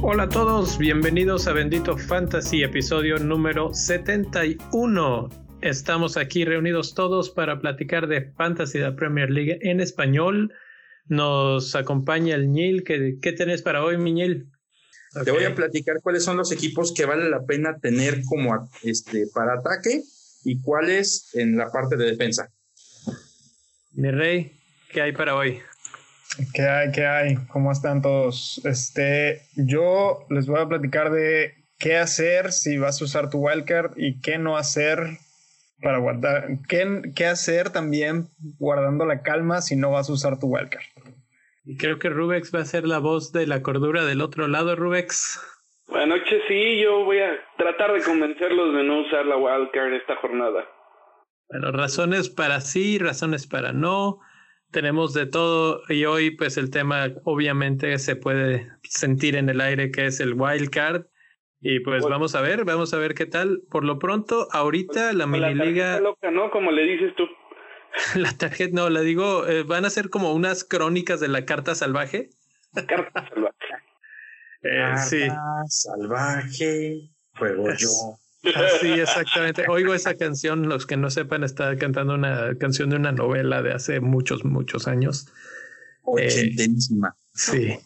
Hola a todos, bienvenidos a Bendito Fantasy, episodio número 71. Estamos aquí reunidos todos para platicar de Fantasy de la Premier League en español. Nos acompaña el Ñil. ¿Qué, qué tenés para hoy, Miñil? Te voy a platicar cuáles son los equipos que vale la pena tener como este para ataque y cuáles en la parte de defensa. Mi rey, ¿qué hay para hoy? ¿Qué hay? ¿Qué hay? ¿Cómo están todos? Este, yo les voy a platicar de qué hacer si vas a usar tu wildcard y qué no hacer para guardar. ¿Qué, qué hacer también guardando la calma si no vas a usar tu wildcard? Y creo que Rubex va a ser la voz de la cordura del otro lado, Rubex. Buenas noches, sí, yo voy a tratar de convencerlos de no usar la wildcard esta jornada. Bueno, razones para sí, razones para no. Tenemos de todo y hoy pues el tema obviamente se puede sentir en el aire que es el wildcard. Y pues vamos a ver, vamos a ver qué tal. Por lo pronto, ahorita la mini liga... loca, ¿no? Como le dices tú. La tarjeta, no, la digo, eh, van a ser como unas crónicas de la carta salvaje. Carta salvaje. eh, Carta sí, salvaje, juego yo. así exactamente. Oigo esa canción, los que no sepan, está cantando una canción de una novela de hace muchos, muchos años. Ochentísima. Sí.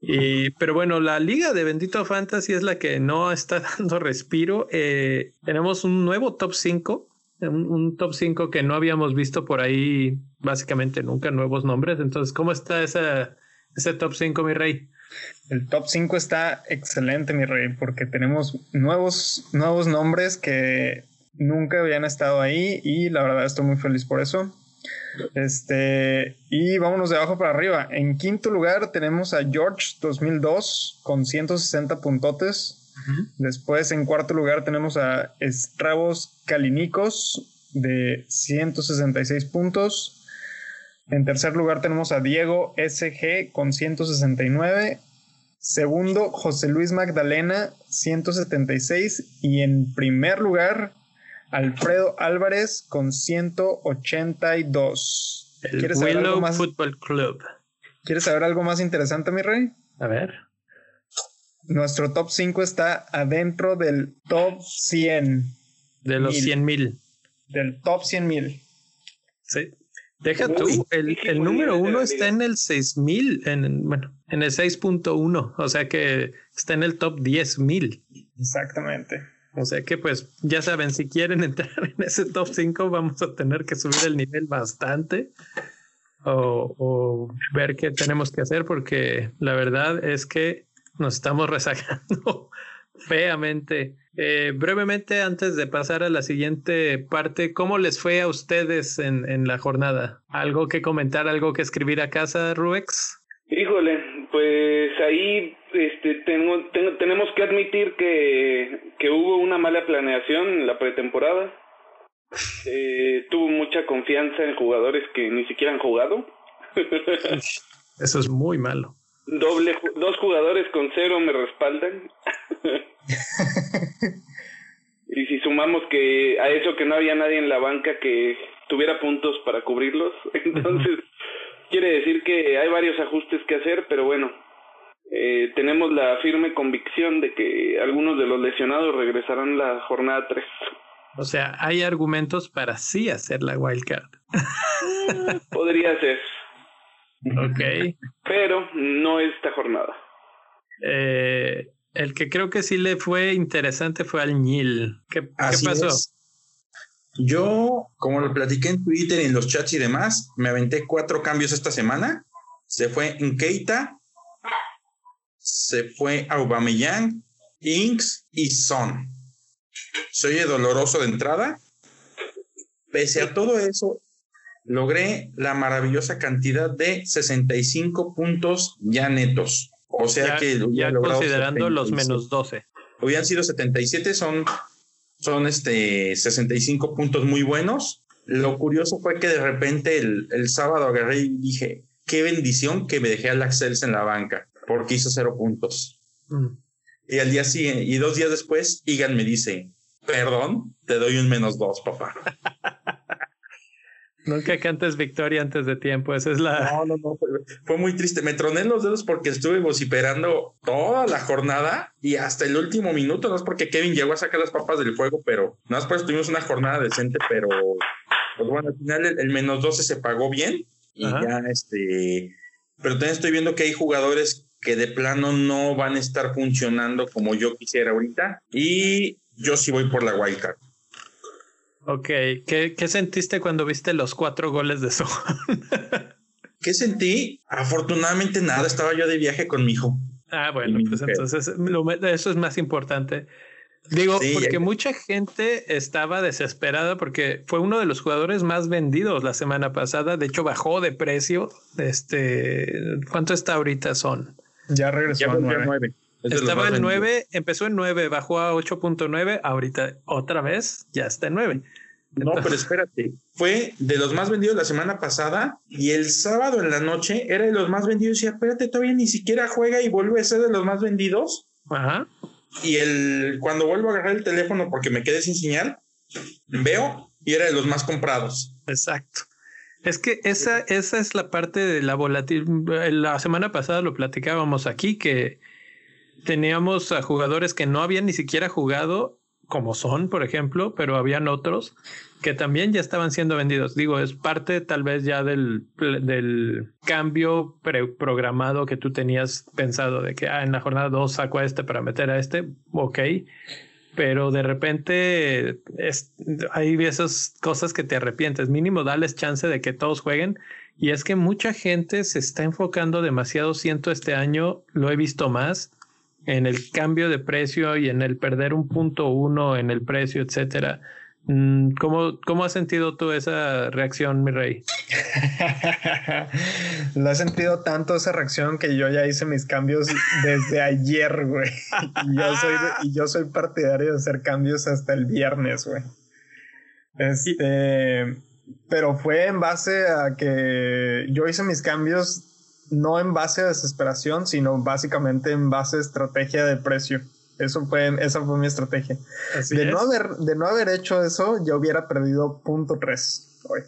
Y, pero bueno, la liga de Bendito Fantasy es la que no está dando respiro. Eh, tenemos un nuevo top 5, un, top 5 que no habíamos visto por ahí básicamente nunca, nuevos nombres. Entonces, ¿cómo está esa, ese top 5, mi rey? El top 5 está excelente, mi rey, porque tenemos nuevos, nuevos nombres que nunca habían estado ahí y la verdad estoy muy feliz por eso. Este, y vámonos de abajo para arriba. En quinto lugar tenemos a George 2002 con 160 puntotes. Después en cuarto lugar tenemos a Stravos Kalinikos de 166 puntos. En tercer lugar tenemos a Diego SG con 169. Segundo, José Luis Magdalena, 176. Y en primer lugar, Alfredo Álvarez con 182. El ¿Quieres saber algo Willow más? Football Club. ¿Quieres saber algo más interesante, mi rey? A ver. Nuestro top 5 está adentro del top 100. De los Mil. 100 mil. Del top 100 mil. Sí. Deja Uy, tú, el, el número bien de uno la está liga. en el 6000, en, bueno, en el 6.1, o sea que está en el top 10.000. Exactamente. O sea que pues ya saben, si quieren entrar en ese top 5 vamos a tener que subir el nivel bastante o, o ver qué tenemos que hacer porque la verdad es que nos estamos rezagando feamente. Eh, brevemente, antes de pasar a la siguiente parte, ¿cómo les fue a ustedes en, en la jornada? ¿Algo que comentar, algo que escribir a casa, Rubex? Híjole, pues ahí este, tengo, tengo, tenemos que admitir que, que hubo una mala planeación en la pretemporada. Eh, tuvo mucha confianza en jugadores que ni siquiera han jugado. Eso es muy malo. Doble, dos jugadores con cero me respaldan. y si sumamos que a eso que no había nadie en la banca que tuviera puntos para cubrirlos, entonces quiere decir que hay varios ajustes que hacer, pero bueno, eh, tenemos la firme convicción de que algunos de los lesionados regresarán la jornada 3. O sea, hay argumentos para sí hacer la wildcard. Podría ser, Ok. pero no esta jornada. Eh, el que creo que sí le fue interesante fue al Ñil. ¿Qué, pasó? es. Yo, como lo platiqué en Twitter y en los chats y demás, me aventé cuatro cambios esta semana. Se fue en Keita, se fue Aubameyang, Inks y Son. Soy doloroso de entrada. Pese a todo eso, logré la maravillosa cantidad de 65 puntos ya netos. O sea ya, que ya considerando los 77. menos 12. hubieran sido 77, son, son este 65 puntos muy buenos. Lo curioso fue que de repente el, el sábado agarré y dije, qué bendición que me dejé al Axels en la banca, porque hizo cero puntos. Mm. Y al día siguiente, y dos días después, Igan me dice, perdón, te doy un menos dos, papá. Nunca cantes victoria antes de tiempo, esa es la... No, no, no, fue, muy triste. Me troné los dedos porque estuve vociferando toda la jornada y hasta el último minuto, no es porque Kevin llegó a sacar las papas del fuego, pero no es por eso tuvimos una jornada decente, pero pues bueno, al final el, menos 12 se pagó bien y ya este... Pero también estoy viendo que hay jugadores que de plano no van a estar funcionando como yo quisiera ahorita y yo sí voy por la wildcard. Ok, ¿Qué, ¿qué, sentiste cuando viste los cuatro goles de Sohan? ¿Qué sentí? Afortunadamente nada, estaba yo de viaje con mi hijo. Ah, bueno, pues entonces eso es más importante. Digo, porque mucha gente estaba desesperada porque fue uno de los jugadores más vendidos la semana pasada. De hecho, bajó de precio. Este, ¿cuánto está ahorita son? Ya regresó a 9. Estaba en 9, empezó en 9, bajó a 8.9, ahorita otra vez ya está en 9. No, pero espérate, fue de los más vendidos la semana pasada y el sábado en la noche era de los más vendidos y espérate, todavía ni siquiera juega y vuelve a ser de los más vendidos. Ajá. Y el, cuando vuelvo a agarrar el teléfono porque me quedé sin señal, veo y era de los más comprados. Exacto. Es que esa, esa es la parte de la volatilidad. La semana pasada lo platicábamos aquí, que teníamos a jugadores que no habían ni siquiera jugado, como son, por ejemplo, pero habían otros que también ya estaban siendo vendidos. Digo, es parte tal vez ya del, del cambio programado que tú tenías pensado de que ah, en la jornada 2 saco a este para meter a este, ok. Pero de repente es, hay esas cosas que te arrepientes. Mínimo, dales chance de que todos jueguen. Y es que mucha gente se está enfocando demasiado, siento este año, lo he visto más, en el cambio de precio y en el perder un punto uno en el precio, etcétera. Mm, ¿Cómo, ¿Cómo has sentido tú esa reacción, mi rey? Lo he sentido tanto esa reacción que yo ya hice mis cambios desde ayer, güey. Y yo soy, y yo soy partidario de hacer cambios hasta el viernes, güey. Este, pero fue en base a que yo hice mis cambios no en base a desesperación, sino básicamente en base a estrategia de precio. Eso fue, esa fue mi estrategia. de, no haber, de no haber hecho eso, yo hubiera perdido punto tres hoy.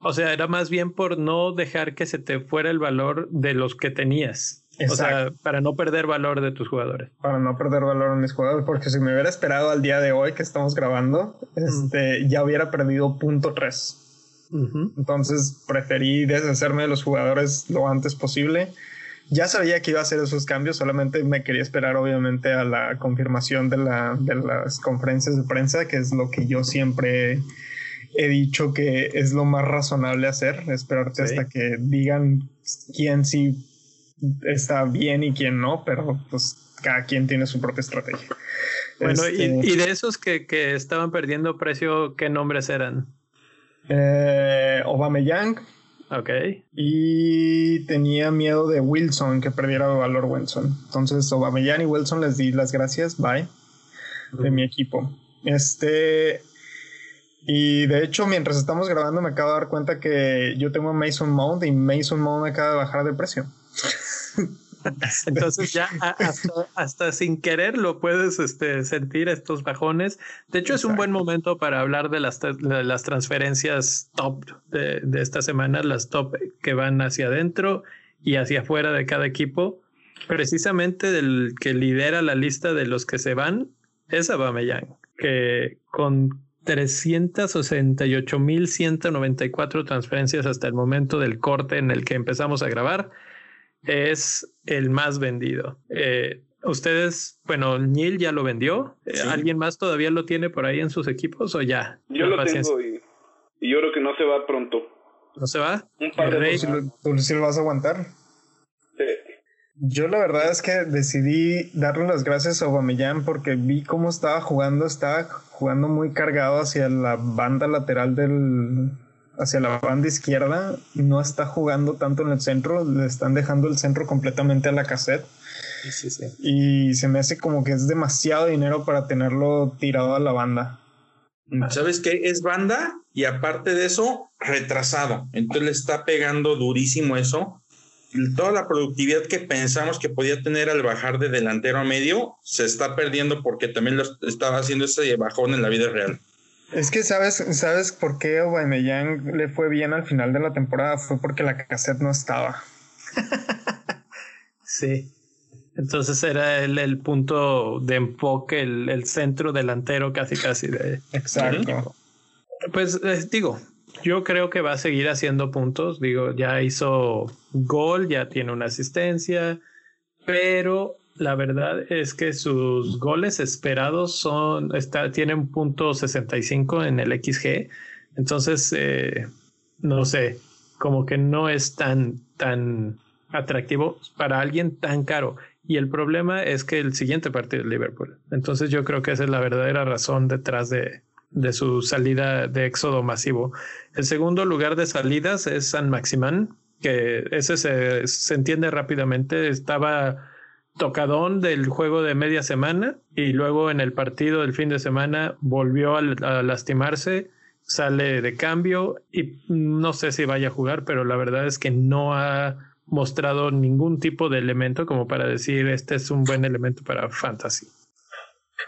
O sea, era más bien por no dejar que se te fuera el valor de los que tenías. O sea, para no perder valor de tus jugadores. Para no perder valor en mis jugadores, porque si me hubiera esperado al día de hoy que estamos grabando, este, ya hubiera perdido punto Entonces preferí deshacerme de los jugadores lo antes posible. Ya sabía que iba a hacer esos cambios, solamente me quería esperar obviamente a la confirmación de, la, de las conferencias de prensa, que es lo que yo siempre he dicho que es lo más razonable hacer, esperarte hasta que digan quién sí está bien y quién no, pero pues cada quien tiene su propia estrategia. Bueno, y, este y, de esos que, que estaban perdiendo precio, ¿qué nombres eran? Eh, Young Ok. Y tenía miedo de Wilson, que perdiera valor Wilson. Entonces, Young y Wilson les di las gracias, bye, de mi equipo. Este. Y de hecho, mientras estamos grabando, me acabo de dar cuenta que yo tengo Mason Mount y Mason Mount acaba de bajar de precio. Entonces ya hasta, sin querer lo puedes este, sentir estos bajones. De hecho, es un buen momento para hablar de las, las transferencias top de, de esta semana, las top que van hacia adentro y hacia afuera de cada equipo. Precisamente del que lidera la lista de los que se van es Aubameyang, que con 368.194 transferencias hasta el momento del corte en el que empezamos a grabar, es el más vendido. Eh, ustedes, bueno, Neil ya lo vendió. Eh, ¿Alguien más todavía lo tiene por ahí en sus equipos o ya? Yo lo tengo y, yo creo que no se va pronto. ¿No se va? Un par de ¿Tú, sí lo vas a aguantar? Sí. Yo la verdad es que decidí darle las gracias a Aubameyang porque vi cómo estaba jugando, estaba jugando muy cargado hacia la banda lateral del, hacia la banda izquierda, no está jugando tanto en el centro, le están dejando el centro completamente a la cassette. Sí, sí. Y se me hace como que es demasiado dinero para tenerlo tirado a la banda. ¿Sabes qué? Es banda y aparte de eso, retrasado. Entonces le está pegando durísimo eso. toda la productividad que pensamos que podía tener al bajar de delantero a medio se está perdiendo porque también lo estaba haciendo ese bajón en la vida real. Es que sabes, sabes por qué Aubameyang le fue bien al final de la temporada fue porque la cassette no estaba. sí. Entonces era el, el punto de enfoque, el, el, centro delantero casi casi de. Exacto. Pues les digo, yo creo que va a seguir haciendo puntos. Digo, ya hizo gol, ya tiene una asistencia, pero la verdad es que sus goles esperados son, está, tienen punto 65 en el XG. Entonces, eh, no sé, como que no es tan, tan atractivo para alguien tan caro. Y el problema es que el siguiente partido es Liverpool. Entonces yo creo que esa es la verdadera razón detrás de, de su salida de éxodo masivo. El segundo lugar de salidas es San Maximán, que ese se, se entiende rápidamente. Estaba tocadón del juego de media semana y luego en el partido del fin de semana volvió a, a, lastimarse, sale de cambio y no sé si vaya a jugar, pero la verdad es que no ha mostrado ningún tipo de elemento como para decir este es un buen elemento para fantasy.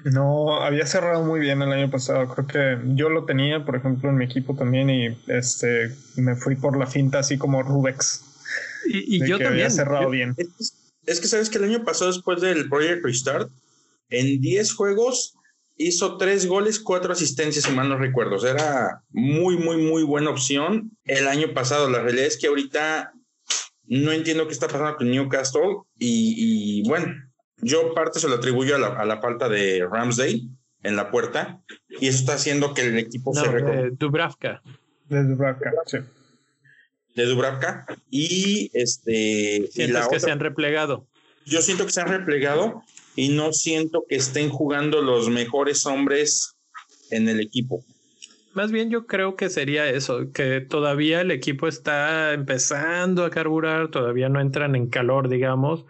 No, había cerrado muy bien el año pasado. Creo que yo lo tenía, por ejemplo, en mi equipo también y este me fui por la finta así como Rubex. Y, y yo también. Había cerrado yo, bien. Es, es, que sabes que el año pasado, después del Project Restart, en 10 juegos hizo 3 goles, 4 asistencias, si mal no recuerdo. O sea, era muy, muy, muy buena opción el año pasado. La realidad es que ahorita no entiendo qué está pasando con Newcastle y, y bueno, yo parte se lo atribuyo a la, a la, falta de Ramsdale en la puerta y eso está haciendo que el equipo no, se de Dubravka. De Dubravka, sí. De Dubravka y este Sientes y la que otra, se han replegado. Yo siento que se han replegado y no siento que estén jugando los mejores hombres en el equipo. Más bien yo creo que sería eso, que todavía el equipo está empezando a carburar, todavía no entran en calor, digamos.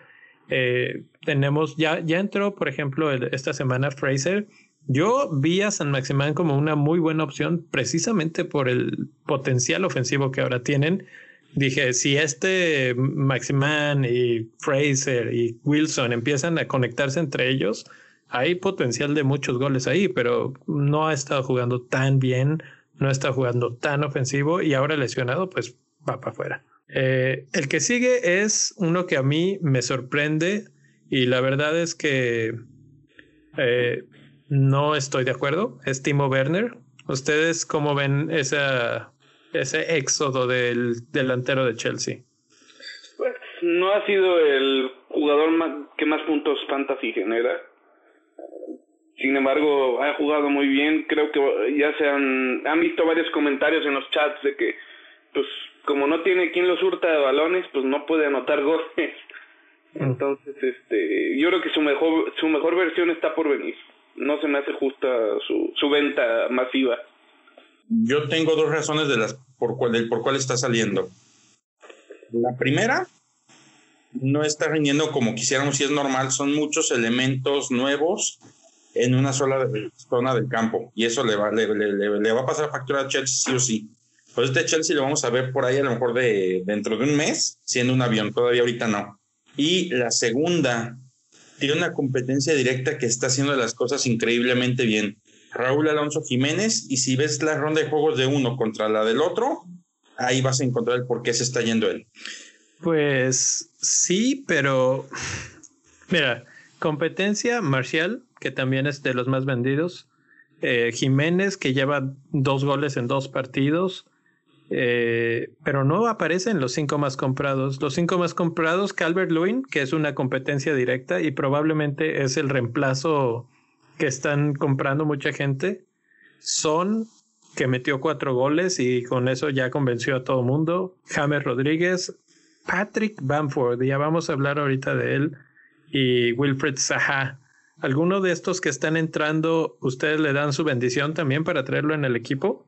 Eh, tenemos, ya, ya entró, por ejemplo, el, esta semana Fraser. Yo vi a San Maximán como una muy buena opción precisamente por el potencial ofensivo que ahora tienen. Dije, si este Maximán y Fraser y Wilson empiezan a conectarse entre ellos, hay potencial de muchos goles ahí, pero no ha estado jugando tan bien, no estado jugando tan ofensivo y ahora lesionado, pues va para afuera. Eh, el que sigue es uno que a mí me sorprende y la verdad es que eh, no estoy de acuerdo. Es Timo Werner. ¿Ustedes cómo ven esa, ese éxodo del delantero de Chelsea? Pues no ha sido el jugador más, que más puntos fantasy genera. Sin embargo, ha jugado muy bien. Creo que ya se han, han visto varios comentarios en los chats de que, pues, como no tiene quien lo surta de balones, pues no puede anotar goles. Entonces, este, yo creo que su mejor, su mejor versión está por venir. No se me hace justa su, su venta masiva. Yo tengo dos razones de las por cuál, del por cuál está saliendo. La primera, no está rindiendo como quisiéramos y es normal. Son muchos elementos nuevos en una sola zona del campo y eso le va, le, le, le va a pasar factura a Chelsea sí o sí. Pues este Chelsea lo vamos a ver por ahí a lo mejor de dentro de un mes siendo un avión, todavía ahorita no. Y la segunda, tiene una competencia directa que está haciendo las cosas increíblemente bien. Raúl Alonso Jiménez, y si ves la ronda de juegos de uno contra la del otro, ahí vas a encontrar el por qué se está yendo él. Pues sí, pero mira, competencia Marcial, que también es de los más vendidos, eh, Jiménez, que lleva dos goles en dos partidos, eh, pero no aparecen los cinco más comprados. Los cinco más comprados, Calvert Lewin, que es una competencia directa y probablemente es el reemplazo que están comprando mucha gente. Son, que metió cuatro goles y con eso ya convenció a todo mundo. James Rodríguez, Patrick Bamford, ya vamos a hablar ahorita de él, y Wilfred Zaha. ¿Alguno de estos que están entrando, ustedes le dan su bendición también para traerlo en el equipo?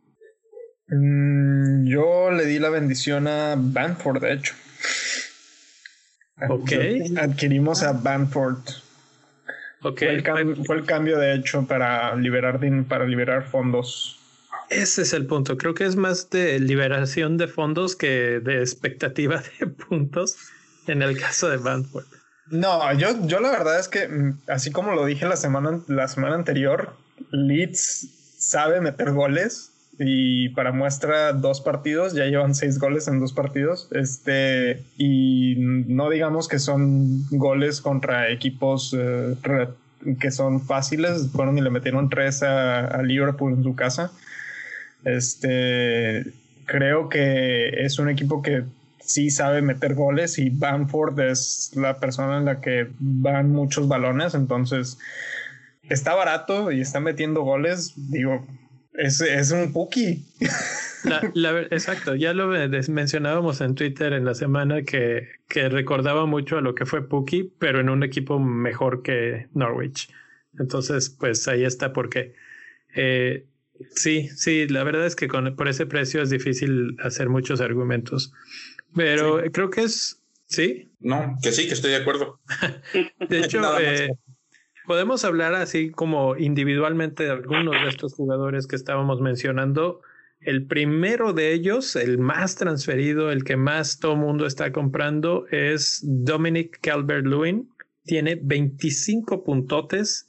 Mm, yo le di la bendición a Banford, de hecho. Ok. Adquirimos a Banford. Okay. Fue, el cam- fue el cambio, de hecho, para liberar, para liberar fondos. Ese es el punto. Creo que es más de liberación de fondos que de expectativa de puntos. en el caso de Banford. No, yo, yo la verdad es que, mm, así como lo dije la semana, la semana anterior, Leeds sabe meter goles y para muestra dos partidos, ya llevan seis goles en dos partidos, este, y no digamos que son goles contra equipos eh, que son fáciles, fueron y le metieron tres a, Liverpool en su casa. Este, creo que es un equipo que sí sabe meter goles y Bamford es la persona en la que van muchos balones, entonces está barato y está metiendo goles, digo, es, es un Puki. exacto, ya lo mencionábamos en Twitter en la semana que, que recordaba mucho a lo que fue Puki, pero en un equipo mejor que Norwich. Entonces, pues ahí está porque eh, sí, sí, la verdad es que con, por ese precio es difícil hacer muchos argumentos. Pero creo que es, ¿sí? No, que sí, que estoy de acuerdo. de hecho, eh, podemos hablar así como individualmente de algunos de estos jugadores que estábamos mencionando. El primero de ellos, el más transferido, el que más todo mundo está comprando, es Dominic Calvert-Lewin. Tiene 25 puntotes,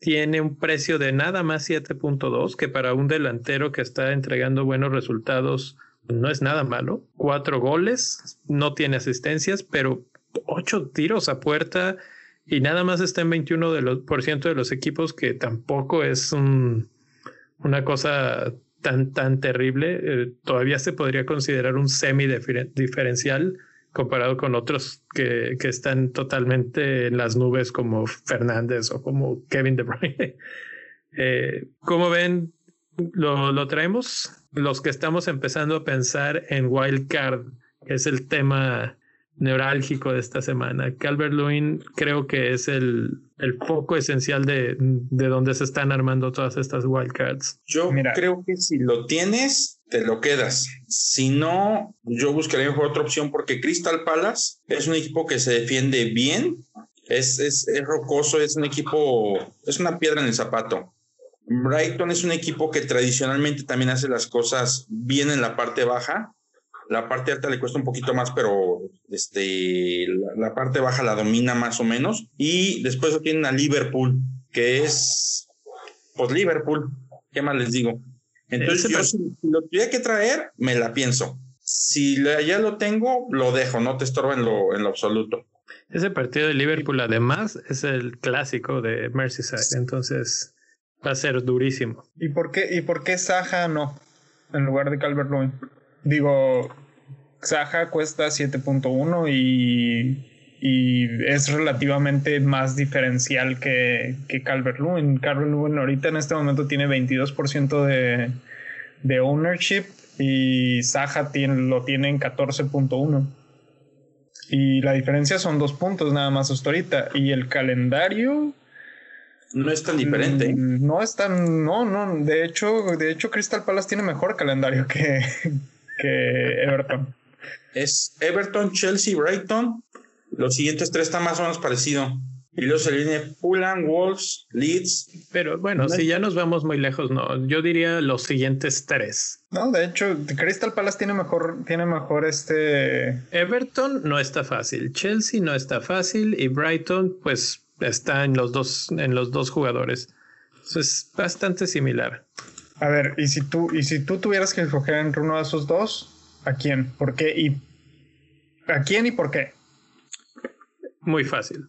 tiene un precio de nada más 7.2, que para un delantero que está entregando buenos resultados no es nada malo. Cuatro goles, no tiene asistencias, pero ocho tiros a puerta y nada más está en 21 de los, por ciento de los equipos, que tampoco es un, una cosa tan, tan terrible. Eh, todavía se podría considerar un semi diferencial comparado con otros que, que, están totalmente en las nubes como Fernández o como Kevin De Bruyne. Eh, como ven, lo, lo traemos los que estamos empezando a pensar en Wild Card, que es el tema neurálgico de esta semana. Calvert Lewin creo que es el, el foco esencial de, de, donde se están armando todas estas wildcards. Yo creo que si lo tienes, te lo quedas. Si no, yo buscaría mejor otra opción porque Crystal Palace es un equipo que se defiende bien, es, es, es rocoso, es un equipo, es una piedra en el zapato. Brighton es un equipo que tradicionalmente también hace las cosas bien en la parte baja. La parte alta le cuesta un poquito más, pero este, la, parte baja la domina más o menos. Y después tienen a Liverpool, que es, pues Liverpool, ¿qué más les digo? Entonces yo si, lo tuviera que traer, me la pienso. Si ya lo tengo, lo dejo, no te estorba en lo, en lo absoluto. Ese partido de Liverpool además es el clásico de Merseyside, entonces Va a ser durísimo. ¿Y por qué, y por qué Saja no? En lugar de Calvert Lewin. Digo, Saja cuesta 7.1 y, y es relativamente más diferencial que, que Calvert Lewin. Calvert Lewin ahorita en este momento tiene 22% de, de ownership y Saja tiene, lo tiene en 14.1. Y la diferencia son dos puntos nada más hasta ahorita. Y el calendario no es tan diferente. Mm, no es tan, no, no. De hecho, de hecho, Crystal Palace tiene mejor calendario que, que Everton. Es Everton, Chelsea, Brighton. Los siguientes tres están más o menos parecidos. Y luego se viene Fulham, Wolves, Leeds. Pero bueno, si ya nos vamos muy lejos, no. Yo diría los siguientes tres. No, de hecho, Crystal Palace tiene mejor, tiene mejor este. Everton no está fácil. Chelsea no está fácil. Y Brighton, pues está en los dos, en los dos jugadores. es bastante similar. A ver, y si tú, y si tú tuvieras que escoger entre uno de esos dos, ¿a quién? ¿Por qué? ¿Y a quién y por qué? Muy fácil.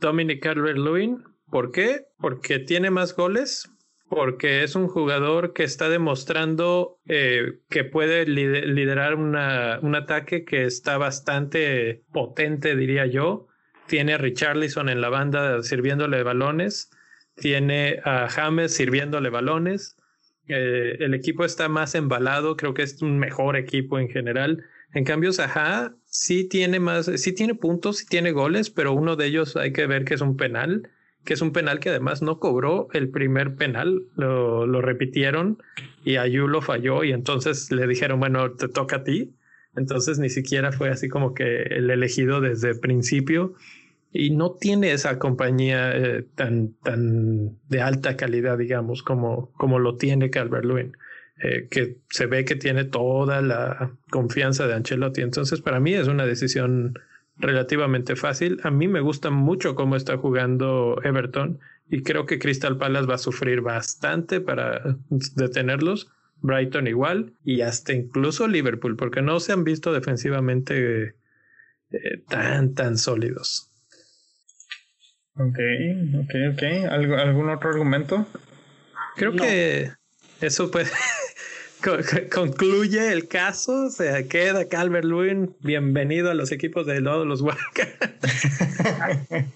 Dominic Calvert-Lewin. ¿Por qué? Porque tiene más goles, porque es un jugador que está demostrando eh, que puede liderar una, un ataque que está bastante potente, diría yo tiene a Richarlison en la banda sirviéndole balones, tiene a James sirviéndole balones. Eh, el equipo está más embalado, creo que es un mejor equipo en general. En cambio, Zaha sí tiene más, sí tiene puntos, sí tiene goles, pero uno de ellos hay que ver que es un penal, que es un penal que además no cobró el primer penal, lo, repitieron y Ayu lo falló y entonces le dijeron, bueno, te toca a ti. Entonces ni siquiera fue así como que el elegido desde el principio y no tiene esa compañía eh, tan, tan de alta calidad, digamos, como, como lo tiene Calvert Lewin, eh, que se ve que tiene toda la confianza de Ancelotti. Entonces, para mí es una decisión relativamente fácil. A mí me gusta mucho cómo está jugando Everton y creo que Crystal Palace va a sufrir bastante para detenerlos. Brighton igual y hasta incluso Liverpool, porque no se han visto defensivamente eh, tan, tan sólidos. Ok, ok, ok. ¿Algún otro argumento? Creo que eso puede concluye el caso, o sea, queda Calvert Lewin, bienvenido a los equipos de los Wildcats.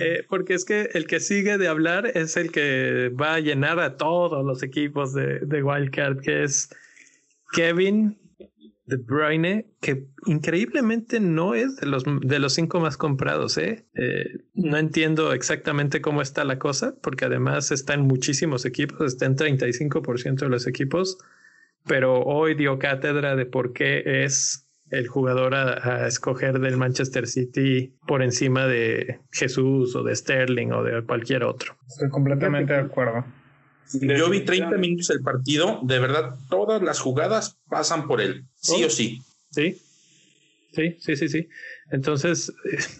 Eh, porque es que el que sigue de hablar es el que va a llenar a todos los equipos de, de Wildcat, que es Kevin de Bruyne, que increíblemente no es de los, de los cinco más comprados. ¿eh? ¿eh? no entiendo exactamente cómo está la cosa, porque además está en muchísimos equipos, está en 35% de los equipos, pero hoy dio cátedra de por qué es el jugador a, escoger del Manchester City por encima de Jesús o de Sterling o de cualquier otro. Estoy completamente de acuerdo. Yo vi 30 minutos el partido, de verdad, todas las jugadas pasan por él, sí o sí. Sí, sí, sí, sí, sí. Entonces,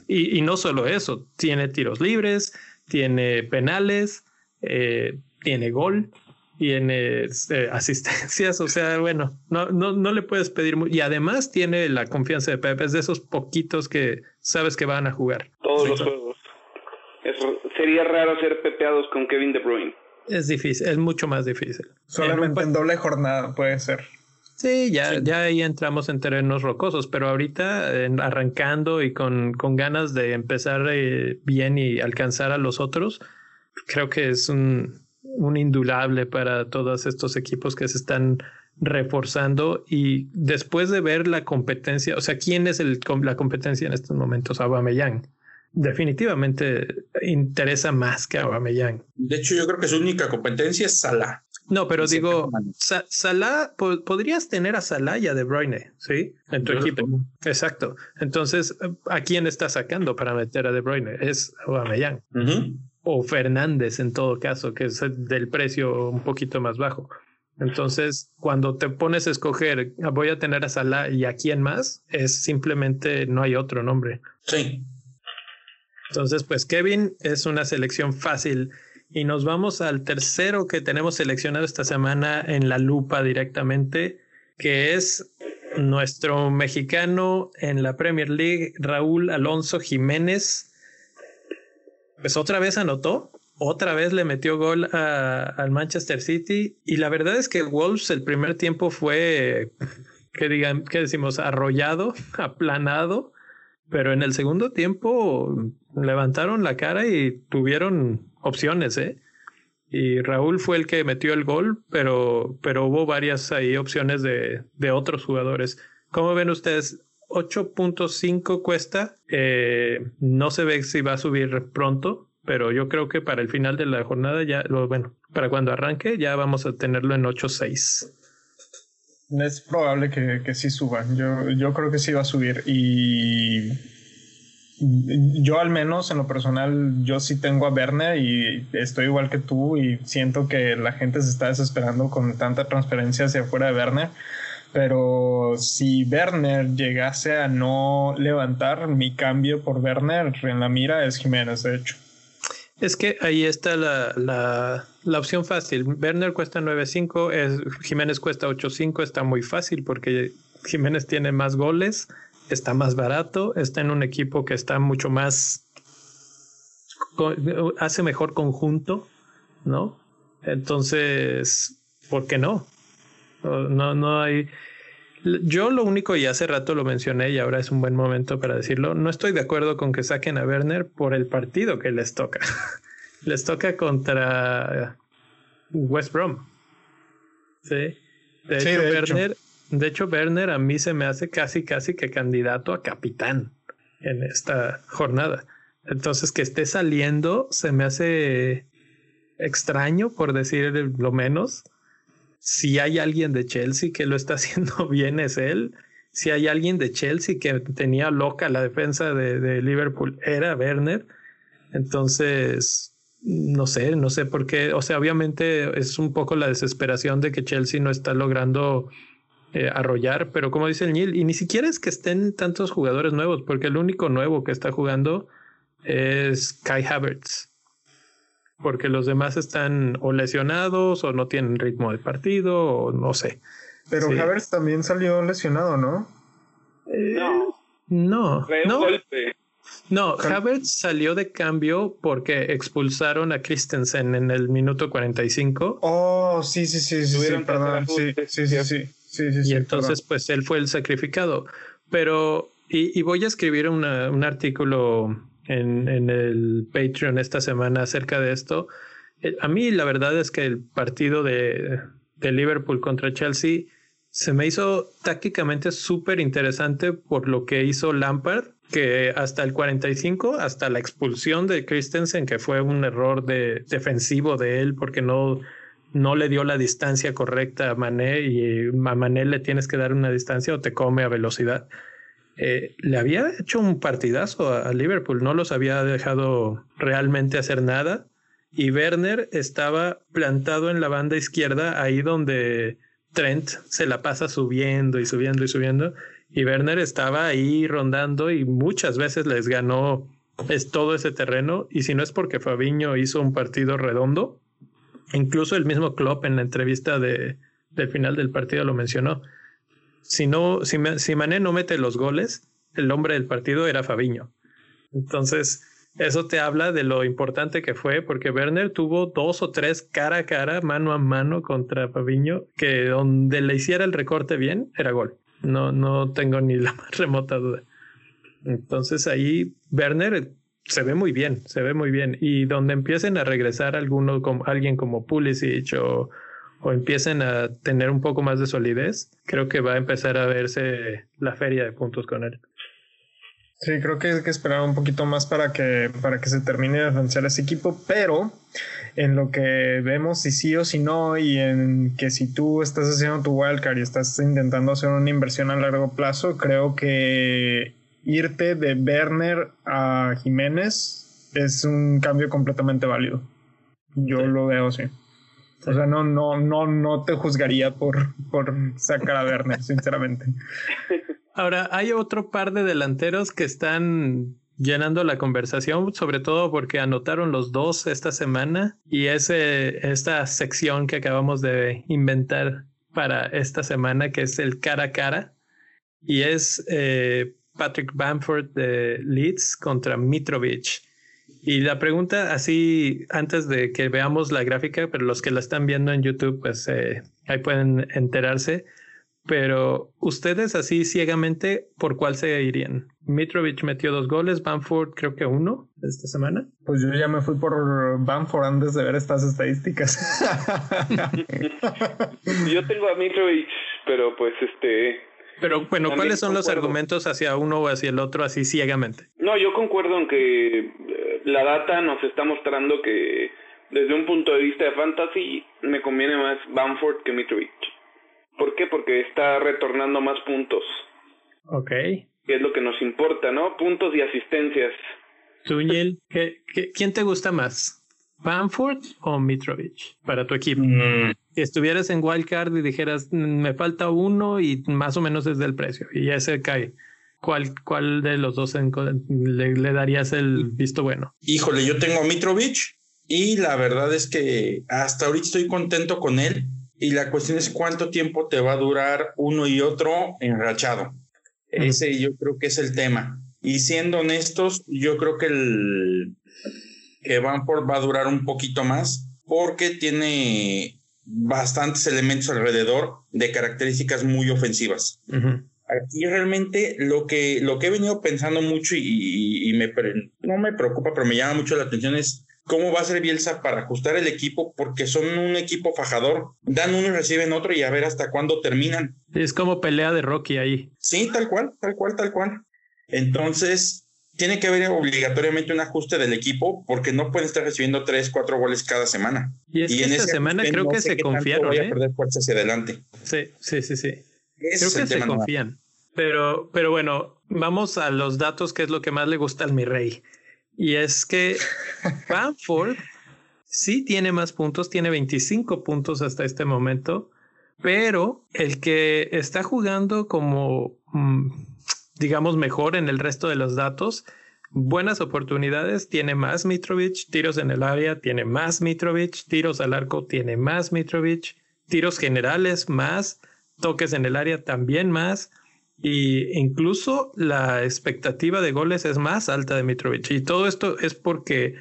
y, no solo eso, tiene tiros libres, tiene penales, eh, tiene gol, tiene este, asistencias, o sea, bueno, no, no, no le puedes pedir mucho. Y además tiene la confianza de Pepe, es de esos poquitos que sabes que van a jugar. Todos los juegos. sería raro ser pepeados con Kevin De Bruyne. Es difícil, es mucho más difícil. Solamente en, doble jornada puede ser. Sí, ya, ya ahí entramos en terrenos rocosos, pero ahorita arrancando y con, con ganas de empezar eh, bien y alcanzar a los otros, creo que es un, un indulable para todos estos equipos que se están reforzando y después de ver la competencia, o sea, ¿quién es el, la competencia en estos momentos? Aubameyang definitivamente interesa más que Aubameyang. De hecho, yo creo que su única competencia es Salah. No, pero digo, Salah, podrías tener a Salah y a De Bruyne, ¿sí? En tu equipo. Exacto. Entonces, ¿a quién estás sacando para meter a De Bruyne? Es Aubameyang. O Fernández en todo caso, que es del precio un poquito más bajo. Entonces, cuando te pones a escoger, voy a tener a Salah y a quién más, es simplemente no hay otro nombre. Sí. Entonces, pues Kevin es una selección fácil. Y nos vamos al tercero que tenemos seleccionado esta semana en la lupa directamente, que es nuestro mexicano en la Premier League, Raúl Alonso Jiménez. Pues otra vez anotó, otra vez le metió gol al Manchester City y la verdad es que Wolves el primer tiempo fue, que digan, que decimos, arrollado, aplanado pero en el segundo tiempo levantaron la cara y tuvieron opciones, ¿eh? Y Raúl fue el que metió el gol, pero, pero hubo varias ahí opciones de, de otros jugadores. ¿Cómo ven ustedes? 8.5 cuesta. Eh, no se ve si va a subir pronto, pero yo creo que para el final de la jornada ya, bueno, para cuando arranque ya vamos a tenerlo en 8.6. Es probable que, que sí suba. Yo, yo creo que sí va a subir. Y yo al menos en lo personal, yo sí tengo a Werner y estoy igual que tú y siento que la gente se está desesperando con tanta transferencia hacia afuera de Werner. Pero si Werner llegase a no levantar, mi cambio por Werner en la mira es Jiménez, de hecho. Es que ahí está la, la, la opción fácil. Werner cuesta 9.5, Jiménez cuesta 8.5, está muy fácil porque Jiménez tiene más goles, está más barato, está en un equipo que está mucho más, hace mejor conjunto, ¿no? Entonces, ¿por qué no? No, no hay... Yo lo único, y hace rato lo mencioné y ahora es un buen momento para decirlo, no estoy de acuerdo con que saquen a Werner por el partido que les toca. les toca contra West Brom. Sí. De hecho, Werner, de hecho, Werner a mí se me hace casi, casi que candidato a capitán en esta jornada. Entonces, que esté saliendo se me hace extraño, por decir lo menos si hay alguien de Chelsea que lo está haciendo bien es él. Si hay alguien de Chelsea que tenía loca la defensa de, Liverpool era Werner. Entonces, no sé, no sé por qué. O sea, obviamente es un poco la desesperación de que Chelsea no está logrando eh, arrollar, pero como dice el Neil, y ni siquiera es que estén tantos jugadores nuevos, porque el único nuevo que está jugando es Kai Havertz, porque los demás están o lesionados o no tienen ritmo de partido o no sé. Pero Havertz también salió lesionado, ¿no? Eh, no. No. no. No, Havertz salió de cambio porque expulsaron a Christensen en el minuto 45. Oh, sí, sí, sí, sí, sí perdón. Sí, sí, sí, sí, sí, Y entonces, pues él fue el sacrificado. Pero, y, voy a escribir un artículo en, el Patreon esta semana acerca de esto. Eh, a mí, la verdad es que el partido de, de Liverpool contra Chelsea se me hizo tácticamente súper interesante por lo que hizo Lampard que hasta el 45, hasta la expulsión de Christensen, que fue un error de, defensivo de él porque no, no le dio la distancia correcta a Mané y a Mané le tienes que dar una distancia o te come a velocidad. Eh, le había hecho un partidazo a, Liverpool, no los había dejado realmente hacer nada. Y Werner estaba plantado en la banda izquierda, ahí donde Trent se la pasa subiendo y subiendo y subiendo. Y Werner estaba ahí rondando y muchas veces les ganó es todo ese terreno. Y si no es porque Fabiño hizo un partido redondo, incluso el mismo Klopp en la entrevista de, del final del partido lo mencionó. Si no, si, si Mané no mete los goles, el hombre del partido era Fabiño. Entonces, eso te habla de lo importante que fue, porque Werner tuvo dos o tres cara a cara, mano a mano contra Fabiño, que donde le hiciera el recorte bien, era gol. No, no tengo ni la más remota duda. Entonces ahí Werner se ve muy bien, se ve muy bien. Y donde empiecen a regresar alguno, como, alguien como Pulisic o, o empiecen a tener un poco más de solidez, creo que va a empezar a verse la feria de puntos con él. Sí, creo que hay que esperar un poquito más para que, para que se termine de avanzar ese equipo, pero en lo que vemos si sí o si no y en que si tú estás haciendo tu wildcard y estás intentando hacer una inversión a largo plazo, creo que irte de Werner a Jiménez es un cambio completamente válido. Yo lo veo así. O sea, no, no, no, no te juzgaría por, por sacar a Werner, sinceramente. Ahora, hay otro par de delanteros que están llenando la conversación, sobre todo porque anotaron los dos esta semana y ese, esta sección que acabamos de inventar para esta semana, que es el cara a cara, y es eh, Patrick Bamford de Leeds contra Mitrovic. Y la pregunta, así antes de que veamos la gráfica, pero los que la están viendo en YouTube, pues eh, ahí pueden enterarse. Pero ustedes así ciegamente, ¿por cuál se irían? Mitrovic metió dos goles, Bamford creo que uno esta semana. Pues yo ya me fui por Bamford antes de ver estas estadísticas. yo tengo a Mitrovic, pero pues este... Pero bueno, ¿cuáles son los argumentos hacia uno o hacia el otro así ciegamente? No, yo concuerdo en que la data nos está mostrando que desde un punto de vista de fantasy me conviene más Bamford que Mitrovic. ¿Por qué? Porque está retornando más puntos. Ok. Que es lo que nos importa, ¿no? Puntos y asistencias. Tuñel, ¿qué, quién te gusta más? ¿Bamford o Mitrovic para tu equipo? Mm. Si estuvieras en Wildcard y dijeras, mm, me falta uno y más o menos es del precio y ya se cae. ¿Cuál, ¿Cuál de los dos le, le darías el visto bueno? Híjole, yo tengo a Mitrovic y la verdad es que hasta ahorita estoy contento con él y la cuestión es cuánto tiempo te va a durar uno y otro enrachado. Ese yo creo que es el tema. Y siendo honestos, yo creo que el que Vanport va a durar un poquito más porque tiene bastantes elementos alrededor de características muy ofensivas. Aquí realmente lo que, lo que he venido pensando mucho y, y, me, no me preocupa, pero me llama mucho la atención es cómo va a ser Bielsa para ajustar el equipo, porque son un equipo fajador, dan uno y reciben otro y a ver hasta cuándo terminan. Es como pelea de Rocky ahí. Sí, tal cual, tal cual, tal cual. Entonces, tiene que haber obligatoriamente un ajuste del equipo porque no pueden estar recibiendo tres, cuatro goles cada semana. Y, en esta semana creo que se confiaron. Voy a ¿eh? perder fuerza hacia adelante. Sí, sí, sí, sí. Creo que se confían. Pero, pero bueno, vamos a los datos, que es lo que más le gusta al mi rey. Y es que Bamford sí tiene más puntos, tiene 25 puntos hasta este momento, pero el que está jugando como, mm, digamos, mejor en el resto de los datos, buenas oportunidades, tiene más Mitrovic, tiros en el área, tiene más Mitrovic, tiros al arco, tiene más Mitrovic, tiros generales, más, toques en el área, también más. Y incluso la expectativa de goles es más alta de Mitrovic. Y todo esto es porque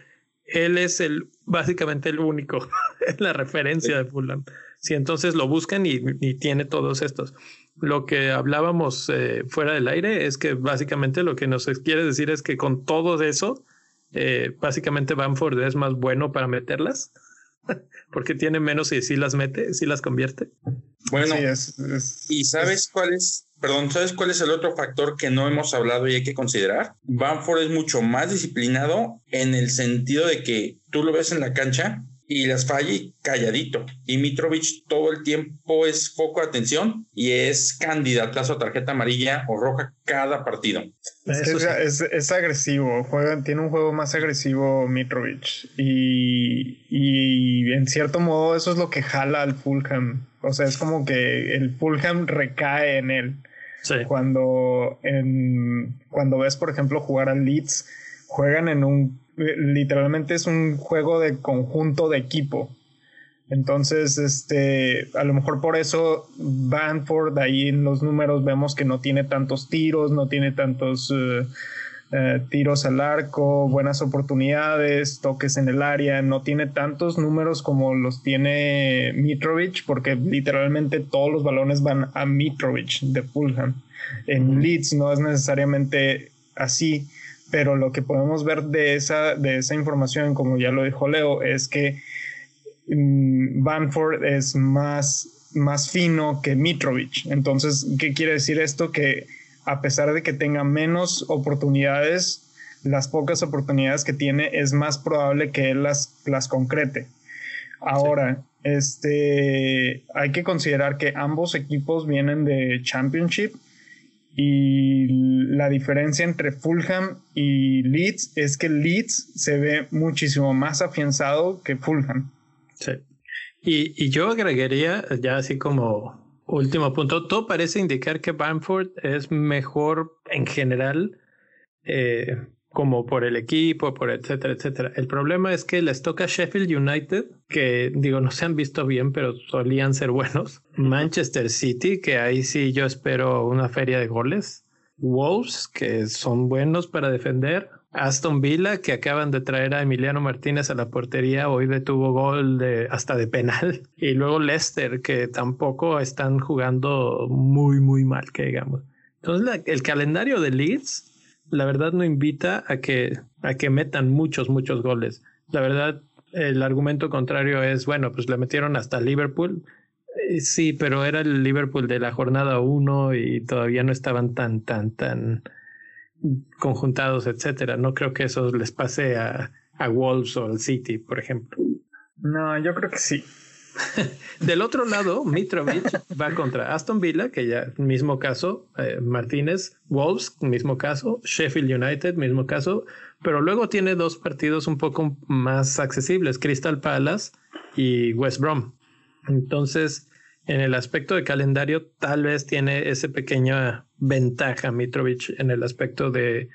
él es el básicamente el único, es la referencia de Fulham. Si entonces lo buscan y, tiene todos estos. Lo que hablábamos eh, fuera del aire es que básicamente lo que nos quiere decir es que con todo eso, eh, básicamente Bamford es más bueno para meterlas, porque tiene menos y si las mete, si las convierte. Bueno, ¿y sabes cuál es Perdón, ¿sabes cuál es el otro factor que no hemos hablado y hay que considerar? Bamford es mucho más disciplinado en el sentido de que tú lo ves en la cancha y las falla calladito. Y Mitrovic todo el tiempo es foco de atención y es candidatazo a tarjeta amarilla o roja cada partido. Es, agresivo, juega, tiene un juego más agresivo Mitrovic y, y en cierto modo eso es lo que jala al Fulham. O sea, es como que el Fulham recae en él. Cuando, en, cuando ves, por ejemplo, jugar al Leeds, juegan en un, literalmente es un juego de conjunto de equipo. Entonces, este, a lo mejor por eso Banford ahí en los números vemos que no tiene tantos tiros, no tiene tantos eh, eh, tiros al arco, buenas oportunidades, toques en el área, no tiene tantos números como los tiene Mitrovic, porque literalmente todos los balones van a Mitrovic de Fulham. En Leeds no es necesariamente así, pero lo que podemos ver de esa, de esa información, como ya lo dijo Leo, es que mm, Banford es más, más fino que Mitrovic. Entonces, ¿qué quiere decir esto? Que a pesar de que tenga menos oportunidades, las pocas oportunidades que tiene es más probable que él las, las concrete. Ahora, este, hay que considerar que ambos equipos vienen de Championship y la diferencia entre Fulham y Leeds es que Leeds se ve muchísimo más afianzado que Fulham. Sí. Y, y yo agregaría, ya así como último punto, todo parece indicar que Bamford es mejor en general, eh, como por el equipo, por etcétera, etcétera. El problema es que les toca Sheffield United, que digo, no se han visto bien, pero solían ser buenos. Manchester City, que ahí sí yo espero una feria de goles. Wolves, que son buenos para defender. Aston Villa, que acaban de traer a Emiliano Martínez a la portería, hoy detuvo gol de, hasta de penal. Y luego Leicester, que tampoco están jugando muy, muy mal, que digamos. Entonces, el calendario de Leeds, la verdad, no invita a que, a que metan muchos, muchos goles. La verdad, el argumento contrario es, bueno, pues le metieron hasta Liverpool. Eh, sí, pero era el Liverpool de la jornada 1 y todavía no estaban tan, tan, tan conjuntados, etcétera. No creo que eso les pase a, a Wolves o al City, por ejemplo. No, yo creo que sí. Del otro lado, Mitrovic va contra Aston Villa, que ya mismo caso, eh, Martínez, Wolves, mismo caso, Sheffield United, mismo caso, pero luego tiene dos partidos un poco más accesibles, Crystal Palace y West Brom. Entonces, en el aspecto de calendario, tal vez tiene esa pequeña ventaja Mitrovic en el aspecto de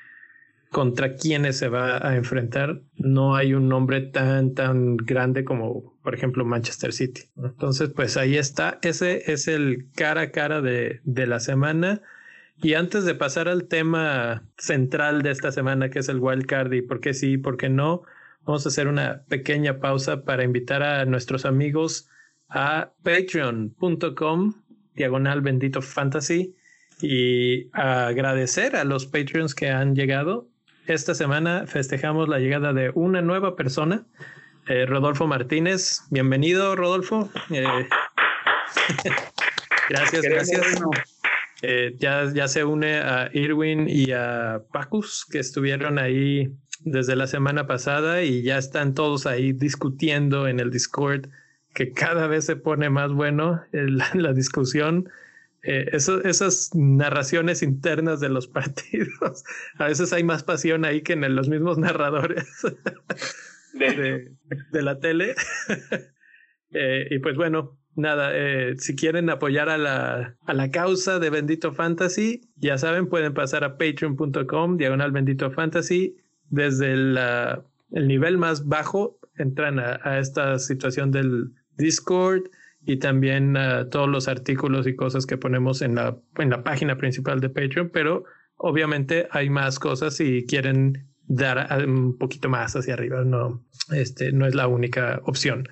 contra quiénes se va a enfrentar. No hay un nombre tan, tan grande como, por ejemplo, Manchester City. Entonces, pues ahí está. Ese es el cara a cara de, de la semana. Y antes de pasar al tema central de esta semana, que es el wild card y por qué sí, por qué no, vamos a hacer una pequeña pausa para invitar a nuestros amigos a patreon.com diagonal bendito fantasy y agradecer a los patreons que han llegado. Esta semana festejamos la llegada de una nueva persona, eh, Rodolfo Martínez. Bienvenido, Rodolfo. Eh, gracias, gracias. Eh, ya, ya se une a Irwin y a Pacus, que estuvieron ahí desde la semana pasada y ya están todos ahí discutiendo en el Discord que cada vez se pone más bueno la, la discusión. Eh, esas narraciones internas de los partidos, a veces hay más pasión ahí que en los mismos narradores de, de la tele. eh, y pues bueno, nada, eh, si quieren apoyar a la, a la causa de Bendito Fantasy, ya saben, pueden pasar a patreon.com, diagonal Bendito Fantasy. Desde el, el nivel más bajo entran a, a, esta situación del Discord y también a todos los artículos y cosas que ponemos en la, en la página principal de Patreon, pero obviamente hay más cosas si quieren dar un poquito más hacia arriba, no, este, no es la única opción.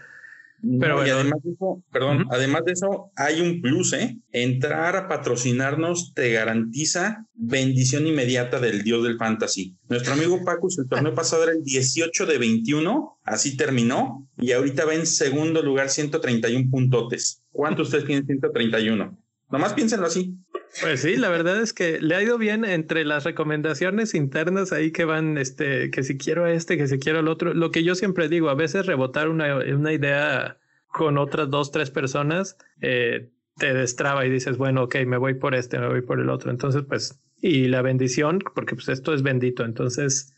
Pero además de eso, perdón, además de eso, hay un plus, ¿eh? Entrar a patrocinarnos te garantiza bendición inmediata del dios del fantasy. Nuestro amigo Pacus, el torneo pasado era el 18 de 21, así terminó, y ahorita va en segundo lugar 131 puntotes. ¿Cuántos ustedes tienen 131? Nomás piénsenlo así. Pues sí, la verdad es que le ha ido bien entre las recomendaciones internas ahí que van, este, que si quiero este, que si quiero el otro. Lo que yo siempre digo, a veces rebotar una, una idea con otras dos, tres personas eh, te destraba y dices, bueno, ok, me voy por este, me voy por el otro. Entonces, pues, y la bendición, porque pues esto es bendito. Entonces,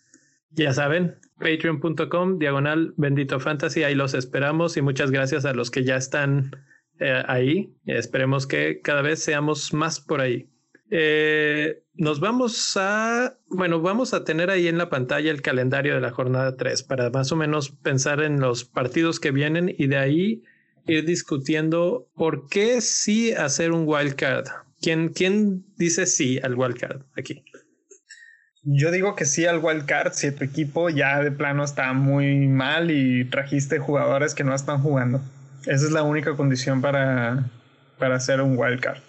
ya saben, patreon.com, diagonal bendito fantasy, ahí los esperamos y muchas gracias a los que ya están eh, ahí. Esperemos que cada vez seamos más por ahí. Eh, nos vamos a, bueno, vamos a tener ahí en la pantalla el calendario de la jornada 3 para más o menos pensar en los partidos que vienen y de ahí ir discutiendo por qué sí hacer un wildcard. ¿Quién, ¿Quién dice sí al wildcard aquí? Yo digo que sí al wildcard si tu equipo ya de plano está muy mal y trajiste jugadores que no están jugando. Esa es la única condición para, para hacer un wildcard.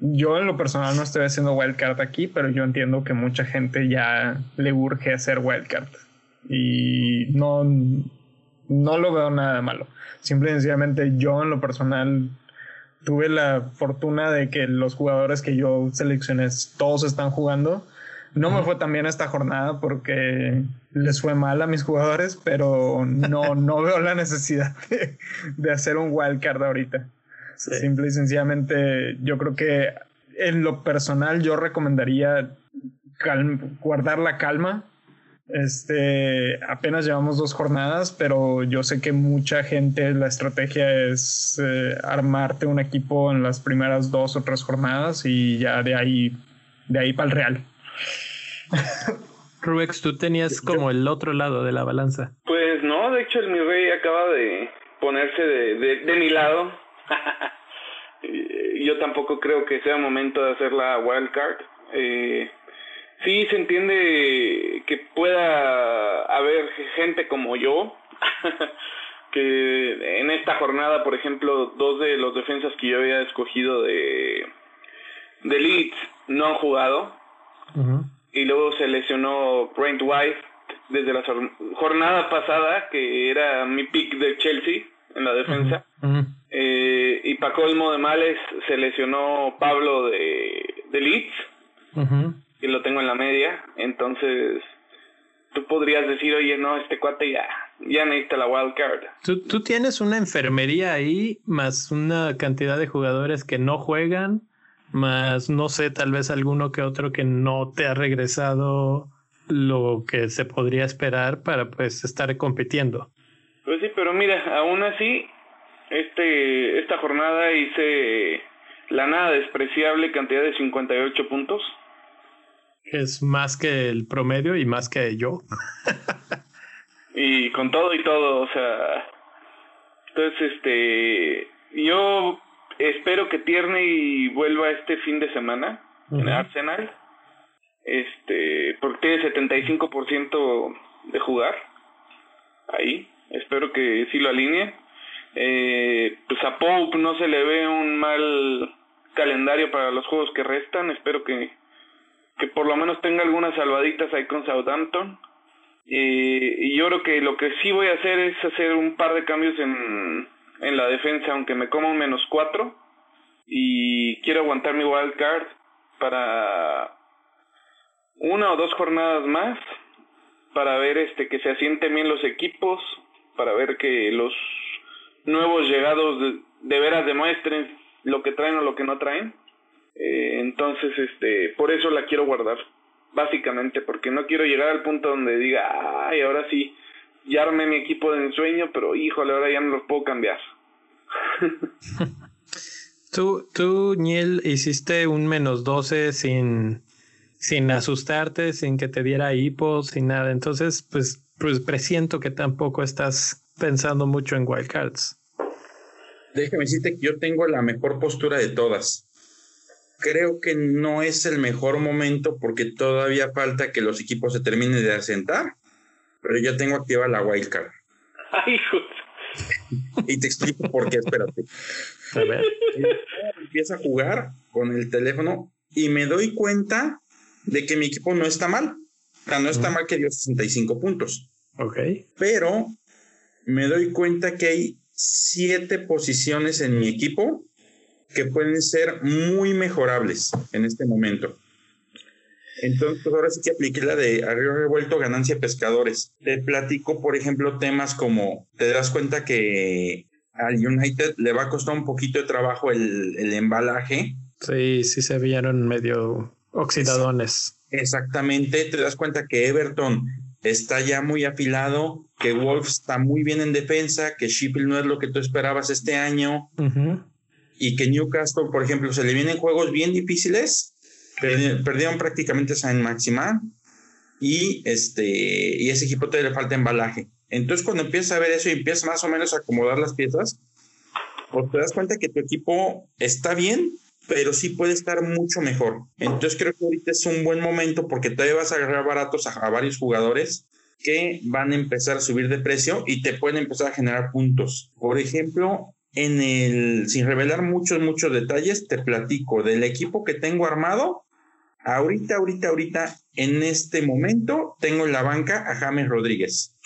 Yo en lo personal no estoy haciendo wildcard aquí, pero yo entiendo que mucha gente ya le urge hacer wildcard. Y no, no lo veo nada malo. Simple y sencillamente yo en lo personal tuve la fortuna de que los jugadores que yo seleccioné todos están jugando. No me fue tan bien esta jornada porque les fue mal a mis jugadores, pero no, no veo la necesidad de, hacer un wildcard ahorita. Simple y sencillamente, yo creo que en lo personal yo recomendaría guardar la calma. Este, apenas llevamos dos jornadas, pero yo sé que mucha gente la estrategia es eh, armarte un equipo en las primeras dos o tres jornadas y ya de ahí, de ahí para el real. Rubex, tú tenías como el otro lado de la balanza. Pues no, de hecho el mi rey acaba de ponerse de, de, mi lado. Yo tampoco creo que sea momento de hacer la wild card. Eh, sí se entiende que pueda haber gente como yo que en esta jornada, por ejemplo, dos de los defensas que yo había escogido de de Leeds no han jugado y luego se lesionó Brent White desde la jornada pasada, que era mi pick de Chelsea en la defensa. eh, y para colmo de males se lesionó Pablo de, de Leeds, y lo tengo en la media. Entonces, tú podrías decir, oye, no, este cuate ya, ya necesita la wild card. ¿Tú, tú tienes una enfermería ahí, más una cantidad de jugadores que no juegan más no sé, tal vez alguno que otro que no te ha regresado lo que se podría esperar para pues estar compitiendo. Pues sí, pero mira, aún así, este, esta jornada hice la nada despreciable cantidad de 58 puntos. Es más que el promedio y más que yo. y con todo y todo, o sea, entonces este, yo espero que Tierney vuelva este fin de semana en Arsenal. Este, porque tiene 75% de jugar ahí. Espero que sí lo alinee. Eh, pues a Pope no se le ve un mal calendario para los juegos que restan. Espero que, que por lo menos tenga algunas salvaditas ahí con Southampton. Eh, y yo creo que lo que sí voy a hacer es hacer un par de cambios en, en la defensa, aunque me coma un menos cuatro. Y quiero aguantar mi wild card para una o dos jornadas más para ver este que se asienten bien los equipos, para ver que los nuevos llegados de, veras demuestren lo que traen o lo que no traen. Eh, entonces, este, por eso la quiero guardar, básicamente, porque no quiero llegar al punto donde diga, ay, ahora sí, ya armé mi equipo de ensueño, pero híjole, ahora ya no los puedo cambiar. tú, tú, Niel, hiciste un menos 12 sin, sin asustarte, sin que te diera hipo, sin nada. Entonces, pues, pues presiento que tampoco estás pensando mucho en wildcards. Déjame decirte que yo tengo la mejor postura de todas. Creo que no es el mejor momento porque todavía falta que los equipos se terminen de asentar, pero ya tengo activa la wildcard. Ay, y te explico por qué, espérate. A ver. Empieza a jugar con el teléfono y me doy cuenta de que mi equipo no está mal. O sea, no está mal que dio 65 puntos. Ok. Pero me doy cuenta que hay siete posiciones en mi equipo que pueden ser muy mejorables en este momento. Entonces, ahora sí que apliqué la de arriba revuelto ganancia pescadores. Te platico, por ejemplo, temas como te das cuenta que al United le va a costar un poquito de trabajo el, el embalaje. Sí, sí se vieron medio oxidadones. Exactamente, te das cuenta que Everton está ya muy afilado, que Wolf está muy bien en defensa, que Sheffield no es lo que tú esperabas este año y que Newcastle, por ejemplo, se le vienen juegos bien difíciles, perdieron, prácticamente San Maximán y este y ese equipo te le falta embalaje. Entonces cuando empiezas a ver eso y empiezas más o menos a acomodar las piezas, pues te das cuenta que tu equipo está bien, pero sí puede estar mucho mejor. Entonces creo que ahorita es un buen momento porque todavía vas a agarrar baratos a, varios jugadores que van a empezar a subir de precio y te pueden empezar a generar puntos. Por ejemplo, en el, sin revelar muchos, muchos detalles, te platico del equipo que tengo armado. Ahorita, ahorita, ahorita, en este momento, tengo en la banca a James Rodríguez.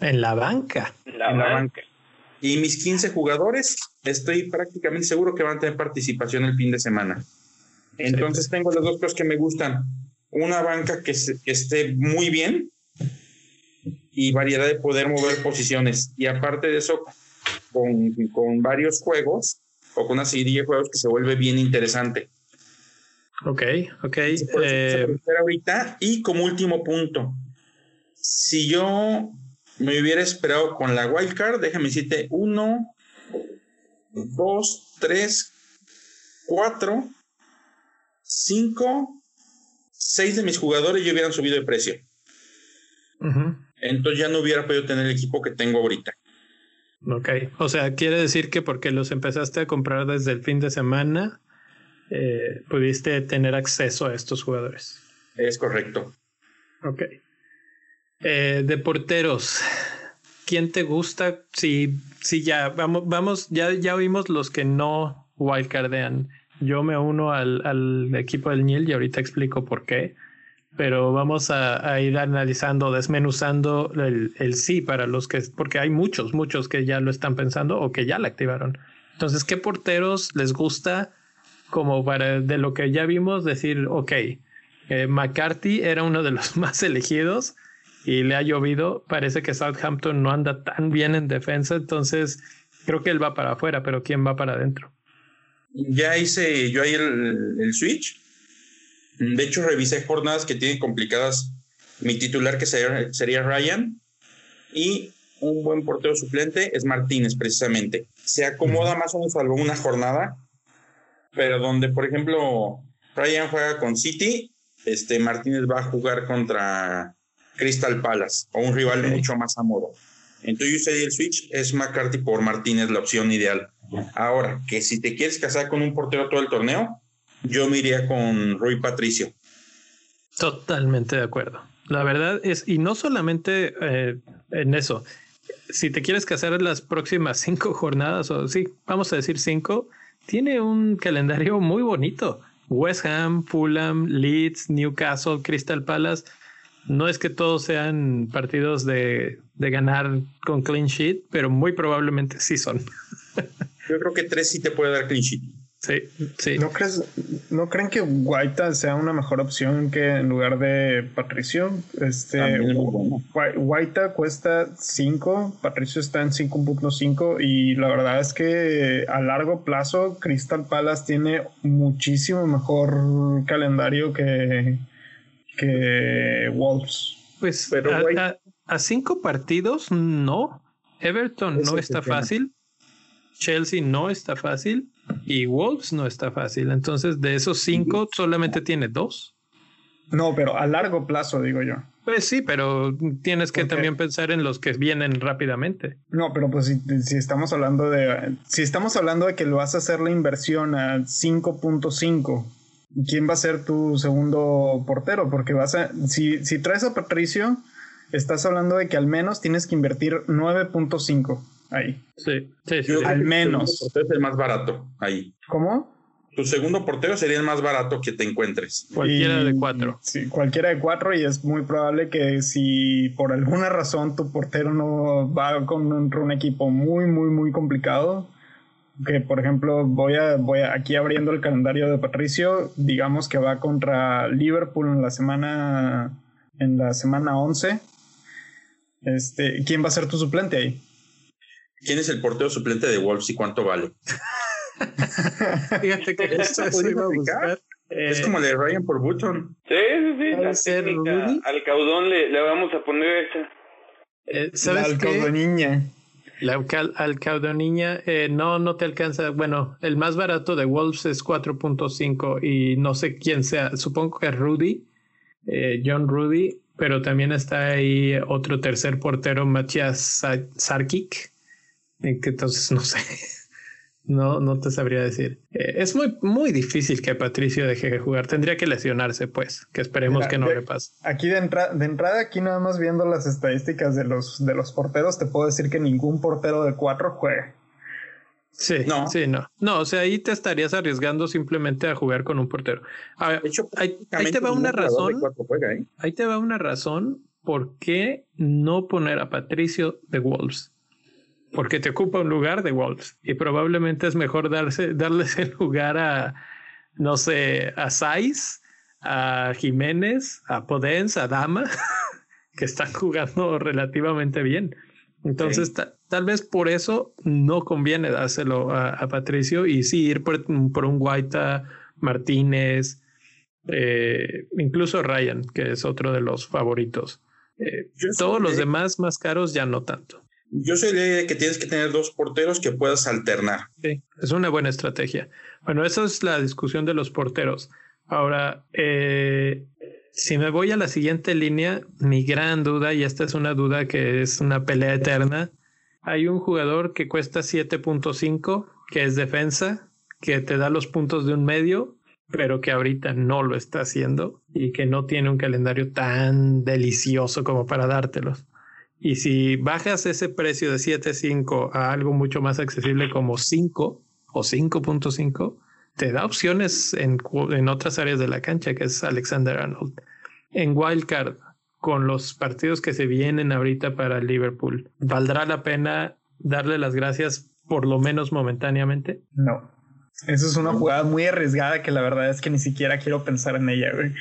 En la banca. En la, banca. Y mis 15 jugadores, estoy prácticamente seguro que van a tener participación el fin de semana. Entonces tengo las dos cosas que me gustan. Una banca que, esté muy bien y variedad de poder mover posiciones. Y aparte de eso, con, con varios juegos o con una serie de juegos que se vuelve bien interesante. Ok, ok. Eh, ahorita. Y como último punto, si yo me hubiera esperado con la wildcard, déjame decirte, uno, dos, tres, cuatro, cinco, seis de mis jugadores ya hubieran subido de precio. Entonces ya no hubiera podido tener el equipo que tengo ahorita. Ok, o sea, quiere decir que porque los empezaste a comprar desde el fin de semana, eh, pudiste tener acceso a estos jugadores. Es correcto. Ok. Eh, de porteros, ¿quién te gusta? Sí, sí, ya, vamos, vamos, ya, ya oímos los que no wildcardean. Yo me uno al, al equipo del Niel y ahorita explico por qué. Pero vamos a, ir analizando, desmenuzando el, el, sí para los que, porque hay muchos, muchos que ya lo están pensando o que ya la activaron. Entonces, ¿qué porteros les gusta como para de lo que ya vimos decir, ok, eh, McCarthy era uno de los más elegidos, y le ha llovido. Parece que Southampton no anda tan bien en defensa, entonces creo que él va para afuera, pero ¿quién va para adentro? Ya hice yo ahí el, switch. De hecho, revisé jornadas que tienen complicadas. Mi titular, que sería, sería Ryan, y un buen portero suplente es Martínez, precisamente. Se acomoda más o menos a una jornada, pero donde, por ejemplo, Ryan juega con City, este Martínez va a jugar contra Crystal Palace o un rival mucho más a modo. Entonces yo usé el switch, es McCarthy por Martínez la opción ideal. Ahora, que si te quieres casar con un portero todo el torneo, yo me iría con Rui Patricio. Totalmente de acuerdo. La verdad es, y no solamente eh, en eso, si te quieres casar en las próximas cinco jornadas, o sí, vamos a decir cinco, tiene un calendario muy bonito. West Ham, Fulham, Leeds, Newcastle, Crystal Palace no es que todos sean partidos de, de, ganar con clean sheet, pero muy probablemente sí son. Yo creo que tres sí te puede dar clean sheet. Sí, sí. ¿No, crees, ¿No creen que Guaita sea una mejor opción que en lugar de Patricio? Este, Guaita cuesta 5, Patricio está en 5.5 y la verdad es que a largo plazo Crystal Palace tiene muchísimo mejor calendario que, que Wolves. Pues pero a, cinco partidos, no. Everton no está fácil. Chelsea no está fácil y Wolves no está fácil. Entonces, de esos cinco, solamente tiene dos. No, pero a largo plazo, digo yo. Pues sí, pero tienes que también pensar en los que vienen rápidamente. No, pero pues si, estamos hablando de si estamos hablando de que lo vas a hacer la inversión a 5.5, ¿quién va a ser tu segundo portero? Porque vas a si, si traes a Patricio, estás hablando de que al menos tienes que invertir 9.5 ahí. Sí, sí, sí, Al menos. Es el más barato ahí. ¿Cómo? tu segundo portero sería el más barato que te encuentres. Cualquiera de cuatro. Sí, cualquiera de cuatro y es muy probable que si por alguna razón tu portero no va con un, equipo muy, muy, muy complicado, que por ejemplo voy a, voy aquí abriendo el calendario de Patricio, digamos que va contra Liverpool en la semana, en la semana 11. Este, ¿Quién va a ser tu suplente ahí? ¿Quién es el portero suplente de Wolves y cuánto vale? Fíjate que esto Es como el de Ryan por Button. Sí, sí, sí. al caudón le, le, vamos a poner esa. Eh, ¿Sabes la alcaudoniña. La alcaudoniña eh, no, no te alcanza. Bueno, el más barato de Wolves es 4.5 y no sé quién sea. Supongo que es Rudy, eh, John Rudy, pero también está ahí otro tercer portero, Matías Sarkic, que entonces no sé. No, no te sabría decir. Eh, es muy, muy difícil que Patricio deje de jugar. Tendría que lesionarse, pues, que esperemos que no le pase. Aquí de, de, entrada, aquí nada más viendo las estadísticas de los, de los porteros, te puedo decir que ningún portero de cuatro juega. Sí, no. sí, no. No, o sea, ahí te estarías arriesgando simplemente a jugar con un portero. A hecho, ahí, te va una razón. ¿eh? Ahí te va una razón por qué no poner a Patricio de Wolves porque te ocupa un lugar de Wolves y probablemente es mejor darse, darles el lugar a, no sé, a Saiz, a Jiménez, a Podens, a Dama, que están jugando relativamente bien. Entonces, tal vez por eso no conviene dárselo a, Patricio y sí ir por, un Guaita, Martínez, eh, incluso Ryan, que es otro de los favoritos. Eh, todos los demás más caros ya no tanto. Yo soy de que tienes que tener dos porteros que puedas alternar. Sí, es una buena estrategia. Bueno, esa es la discusión de los porteros. Ahora, eh, si me voy a la siguiente línea, mi gran duda, y esta es una duda que es una pelea eterna, hay un jugador que cuesta 7.5, que es defensa, que te da los puntos de un medio, pero que ahorita no lo está haciendo y que no tiene un calendario tan delicioso como para dártelos. Y si bajas ese precio de 7.5 a algo mucho más accesible como 5 o 5.5, te da opciones en, en, otras áreas de la cancha, que es Alexander Arnold. En Wildcard, con los partidos que se vienen ahorita para Liverpool, ¿valdrá la pena darle las gracias por lo menos momentáneamente? No. Eso es una jugada muy arriesgada que la verdad es que ni siquiera quiero pensar en ella, güey.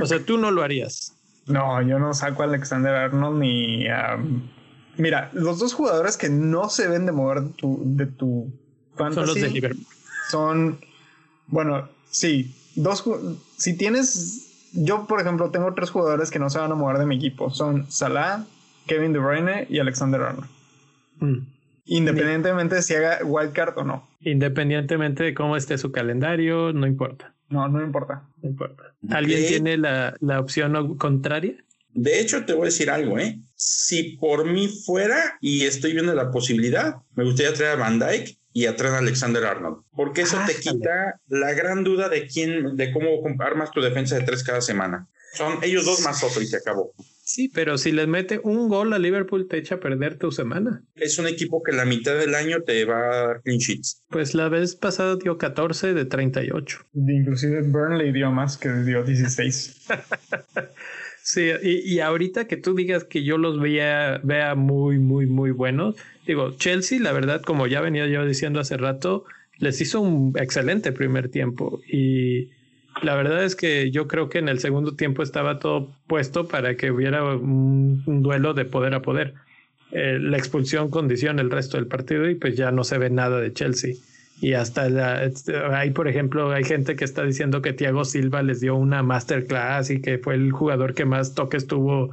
o sea, tú no lo harías. No, yo no saco a Alexander Arnold ni a... Mira, los dos jugadores que no se ven de mover de tu, de tu fantasy son los de Liverpool. Son, bueno, sí, dos, si tienes, yo por ejemplo tengo tres jugadores que no se van a mover de mi equipo, son Salah, Kevin De Bruyne y Alexander Arnold. Mm. Independientemente de si haga wildcard o no. Independientemente de cómo esté su calendario, no importa. No, no importa. No importa. ¿Alguien tiene la, la opción contraria? De hecho, te voy a decir algo, ¿eh? Si por mí fuera y estoy viendo la posibilidad, me gustaría traer a Van Dyke y a traer a Alexander Arnold, porque eso te quita la gran duda de quién, de cómo armas tu defensa de tres cada semana. Son ellos dos más otro y se acabó. Sí, pero si les mete un gol a Liverpool te echa a perder tu semana. Es un equipo que la mitad del año te va a dar clean sheets. Pues la vez pasada dio 14 de 38. Inclusive Burnley dio más que dio 16. sí, y, y, ahorita que tú digas que yo los veía, vea muy, muy, muy buenos, digo, Chelsea, la verdad, como ya venía yo diciendo hace rato, les hizo un excelente primer tiempo y la verdad es que yo creo que en el segundo tiempo estaba todo puesto para que hubiera un, duelo de poder a poder. Eh, la expulsión condiciona el resto del partido y pues ya no se ve nada de Chelsea. Y hasta la, este, hay, por ejemplo, hay gente que está diciendo que Thiago Silva les dio una masterclass y que fue el jugador que más toques tuvo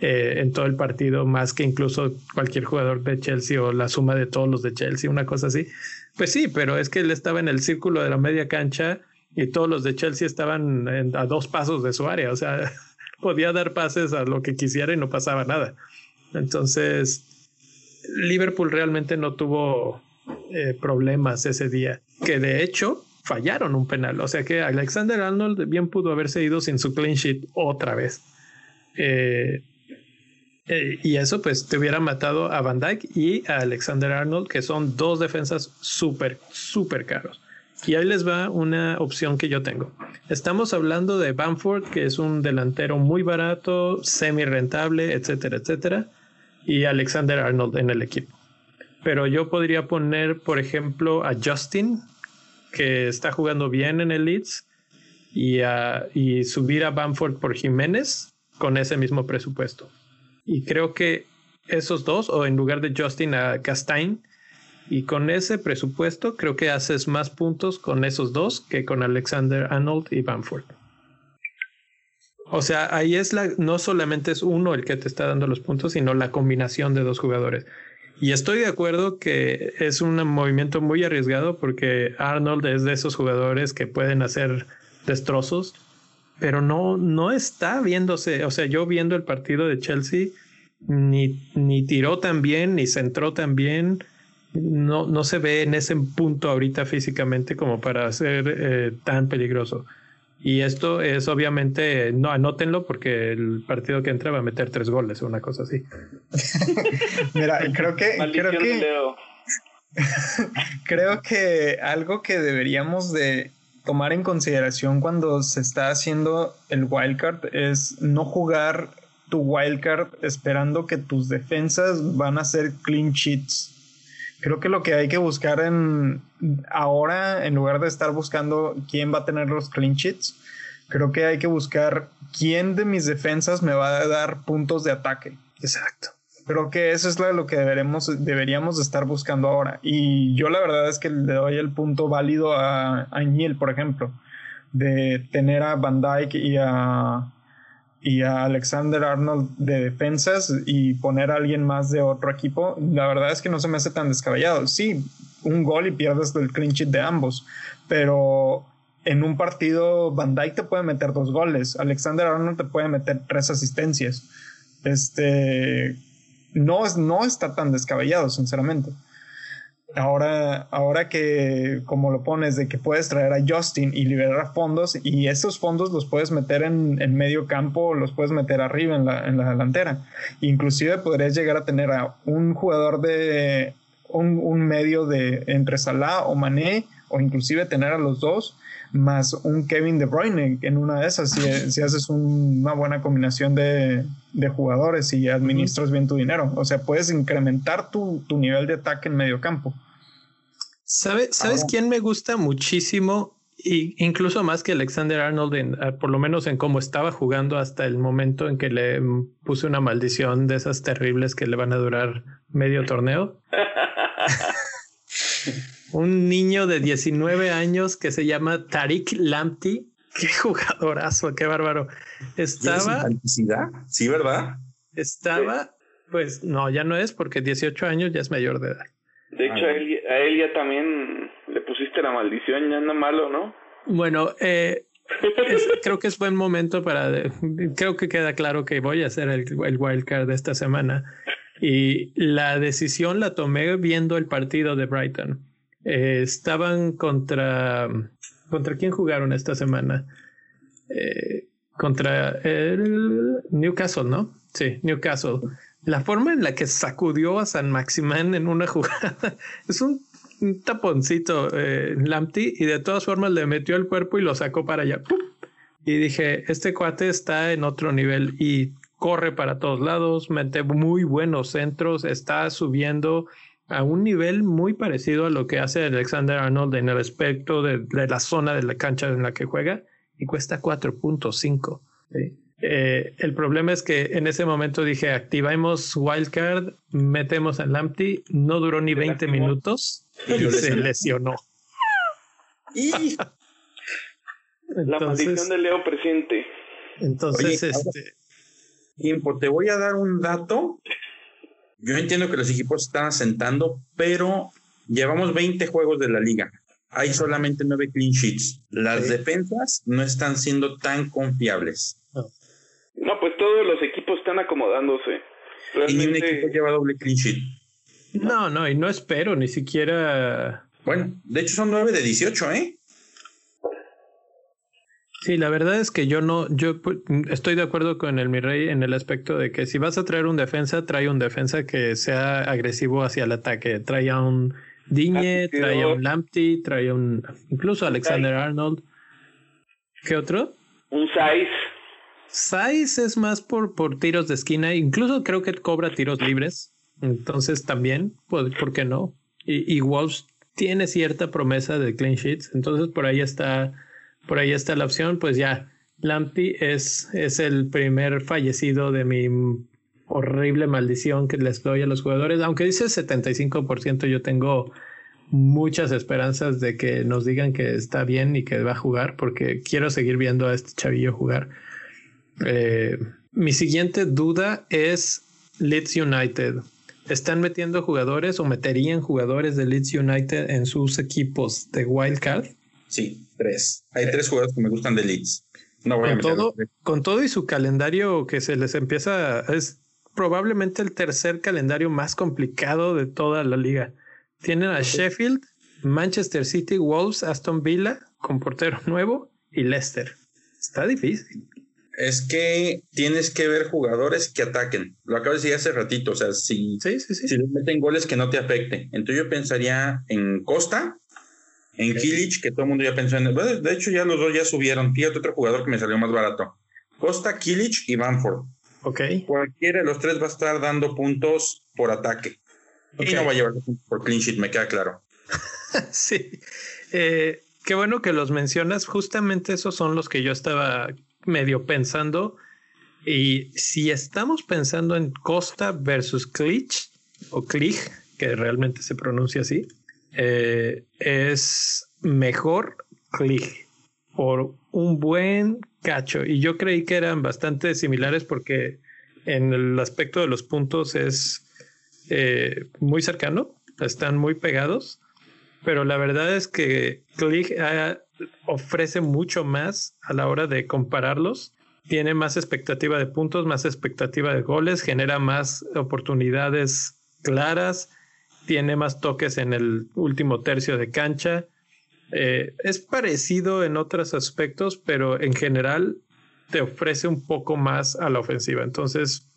eh, en todo el partido, más que incluso cualquier jugador de Chelsea o la suma de todos los de Chelsea, una cosa así. Pues sí, pero es que él estaba en el círculo de la media cancha y todos los de Chelsea estaban a dos pasos de su área, o sea, podía dar pases a lo que quisiera y no pasaba nada. Entonces, Liverpool realmente no tuvo eh, problemas ese día, que de hecho fallaron un penal, o sea que Alexander Arnold bien pudo haberse ido sin su clean sheet otra vez. Eh, eh, y eso pues te hubiera matado a Van Dyke y a Alexander Arnold, que son dos defensas súper, súper caros. Y ahí les va una opción que yo tengo. Estamos hablando de Bamford, que es un delantero muy barato, semi rentable, etcétera, etcétera, y Alexander Arnold en el equipo. Pero yo podría poner, por ejemplo, a Justin, que está jugando bien en el Leeds, y, y subir a Bamford por Jiménez con ese mismo presupuesto. Y creo que esos dos, o en lugar de Justin a Castain, y con ese presupuesto creo que haces más puntos con esos dos que con Alexander Arnold y Bamford. O sea, ahí es la, no solamente es uno el que te está dando los puntos, sino la combinación de dos jugadores. Y estoy de acuerdo que es un movimiento muy arriesgado porque Arnold es de esos jugadores que pueden hacer destrozos, pero no, no está viéndose, o sea, yo viendo el partido de Chelsea, ni, ni tiró tan bien, ni centró tan bien, no, no se ve en ese punto ahorita físicamente como para ser eh, tan peligroso. Y esto es obviamente, no anótenlo porque el partido que entra va a meter tres goles o una cosa así. Mira, creo que, creo que, creo que algo que deberíamos de tomar en consideración cuando se está haciendo el wildcard es no jugar tu wildcard esperando que tus defensas van a ser clean sheets. Creo que lo que hay que buscar en ahora, en lugar de estar buscando quién va a tener los clean sheets, creo que hay que buscar quién de mis defensas me va a dar puntos de ataque. Exacto. Creo que eso es lo que deberemos, deberíamos estar buscando ahora. Y yo la verdad es que le doy el punto válido a, a por ejemplo, de tener a Van Dyke y a, y a Alexander Arnold de defensas y poner a alguien más de otro equipo. La verdad es que no se me hace tan descabellado. Sí, un gol y pierdes el clean sheet de ambos, pero en un partido Van Dyke te puede meter dos goles, Alexander Arnold te puede meter tres asistencias. Este, no, no está tan descabellado, sinceramente. Ahora, ahora que, como lo pones, de que puedes traer a Justin y liberar fondos, y esos fondos los puedes meter en, en medio campo, los puedes meter arriba en la, en la, delantera. Inclusive podrías llegar a tener a un jugador de un, medio de entre Salah o Mané, o inclusive tener a los dos más un Kevin De Bruyne en una de esas, si, haces una buena combinación de, jugadores y administras bien tu dinero. O sea, puedes incrementar tu, nivel de ataque en medio campo. ¿Sabe, ¿Sabes quién me gusta muchísimo? Y incluso más que Alexander Arnold, ah, por lo menos en cómo estaba jugando hasta el momento en que le puse una maldición de esas terribles que le van a durar medio torneo. un niño de 19 años que se llama Tariq Lamptey. Qué jugadorazo, qué bárbaro. Estaba. Sí, ¿verdad? Estaba, pues no, ya no es porque 18 años ya es mayor de edad. De hecho, a él, ya también le pusiste la maldición, ya no malo, ¿no? Bueno, eh, creo que es buen momento para. Creo que queda claro que voy a hacer el, el wildcard de esta semana. Y la decisión la tomé viendo el partido de Brighton. Eh, estaban contra. ¿Contra quién jugaron esta semana? Eh, contra el Newcastle, ¿no? Sí, Newcastle. La forma en la que sacudió a San Maximán en una jugada es un, taponcito eh, y de todas formas le metió el cuerpo y lo sacó para allá. Y dije, este cuate está en otro nivel y corre para todos lados, mete muy buenos centros, está subiendo a un nivel muy parecido a lo que hace Alexander Arnold en el aspecto de, la zona de la cancha en la que juega y cuesta 4.5. Eh, el problema es que en ese momento dije activamos Wildcard, metemos al Lamptey, no duró ni 20 minutos y se lesionó. Y la maldición de Leo presente. Entonces, este Tiempo, te voy a dar un dato. Yo entiendo que los equipos están asentando, pero llevamos 20 juegos de la liga. Hay solamente 9 clean sheets. Las defensas no están siendo tan confiables. No, pues todos los equipos están acomodándose. Y ni un equipo lleva doble clean sheet. No, no, y no espero ni siquiera. Bueno, de hecho son 9 de 18, ¿eh? Sí, la verdad es que yo no, yo estoy de acuerdo con el Mirrey en el aspecto de que si vas a traer un defensa, trae un defensa que sea agresivo hacia el ataque. Trae a un Digne, trae a un Lamptey, trae a un incluso Alexander Arnold. ¿Qué otro? Un Saiz. Saiz es más por, por tiros de esquina, incluso creo que cobra tiros libres. Entonces también, pues, ¿por qué no? Y, y Wolves tiene cierta promesa de clean sheets, entonces por ahí está por ahí está la opción, pues ya, Lampi es, es el primer fallecido de mi horrible maldición que les doy a los jugadores. Aunque dice 75%, yo tengo muchas esperanzas de que nos digan que está bien y que va a jugar, porque quiero seguir viendo a este chavillo jugar. Eh, mi siguiente duda es Leeds United. ¿Están metiendo jugadores o meterían jugadores de Leeds United en sus equipos de Wildcard? Sí, tres. Hay tres jugadores que me gustan de Leeds. No voy con, a todo, con todo y su calendario que se les empieza, es probablemente el tercer calendario más complicado de toda la liga. Tienen a Sheffield, Manchester City, Wolves, Aston Villa, con portero nuevo y Leicester. Está difícil. Es que tienes que ver jugadores que ataquen. Lo acabo de decir hace ratito. O sea, si, sí, sí, sí. si les meten goles que no te afecten. Entonces yo pensaría en Costa, en Kilich, que todo el mundo ya pensó en. De hecho, ya los dos ya subieron. Fíjate otro jugador que me salió más barato. Costa, Kilich y Banford. Ok. Cualquiera de los tres va a estar dando puntos por ataque. Y no va a llevar por clean sheet, me queda claro. sí. Eh, qué bueno que los mencionas. Justamente esos son los que yo estaba medio pensando. Y si estamos pensando en Costa versus Clich o Clich, que realmente se pronuncia así, eh, es mejor click por un buen cacho. Y yo creí que eran bastante similares porque en el aspecto de los puntos es eh, muy cercano, están muy pegados, pero la verdad es que Click ah, ofrece mucho más a la hora de compararlos. Tiene más expectativa de puntos, más expectativa de goles, genera más oportunidades claras tiene más toques en el último tercio de cancha. Eh, es parecido en otros aspectos, pero en general te ofrece un poco más a la ofensiva. Entonces,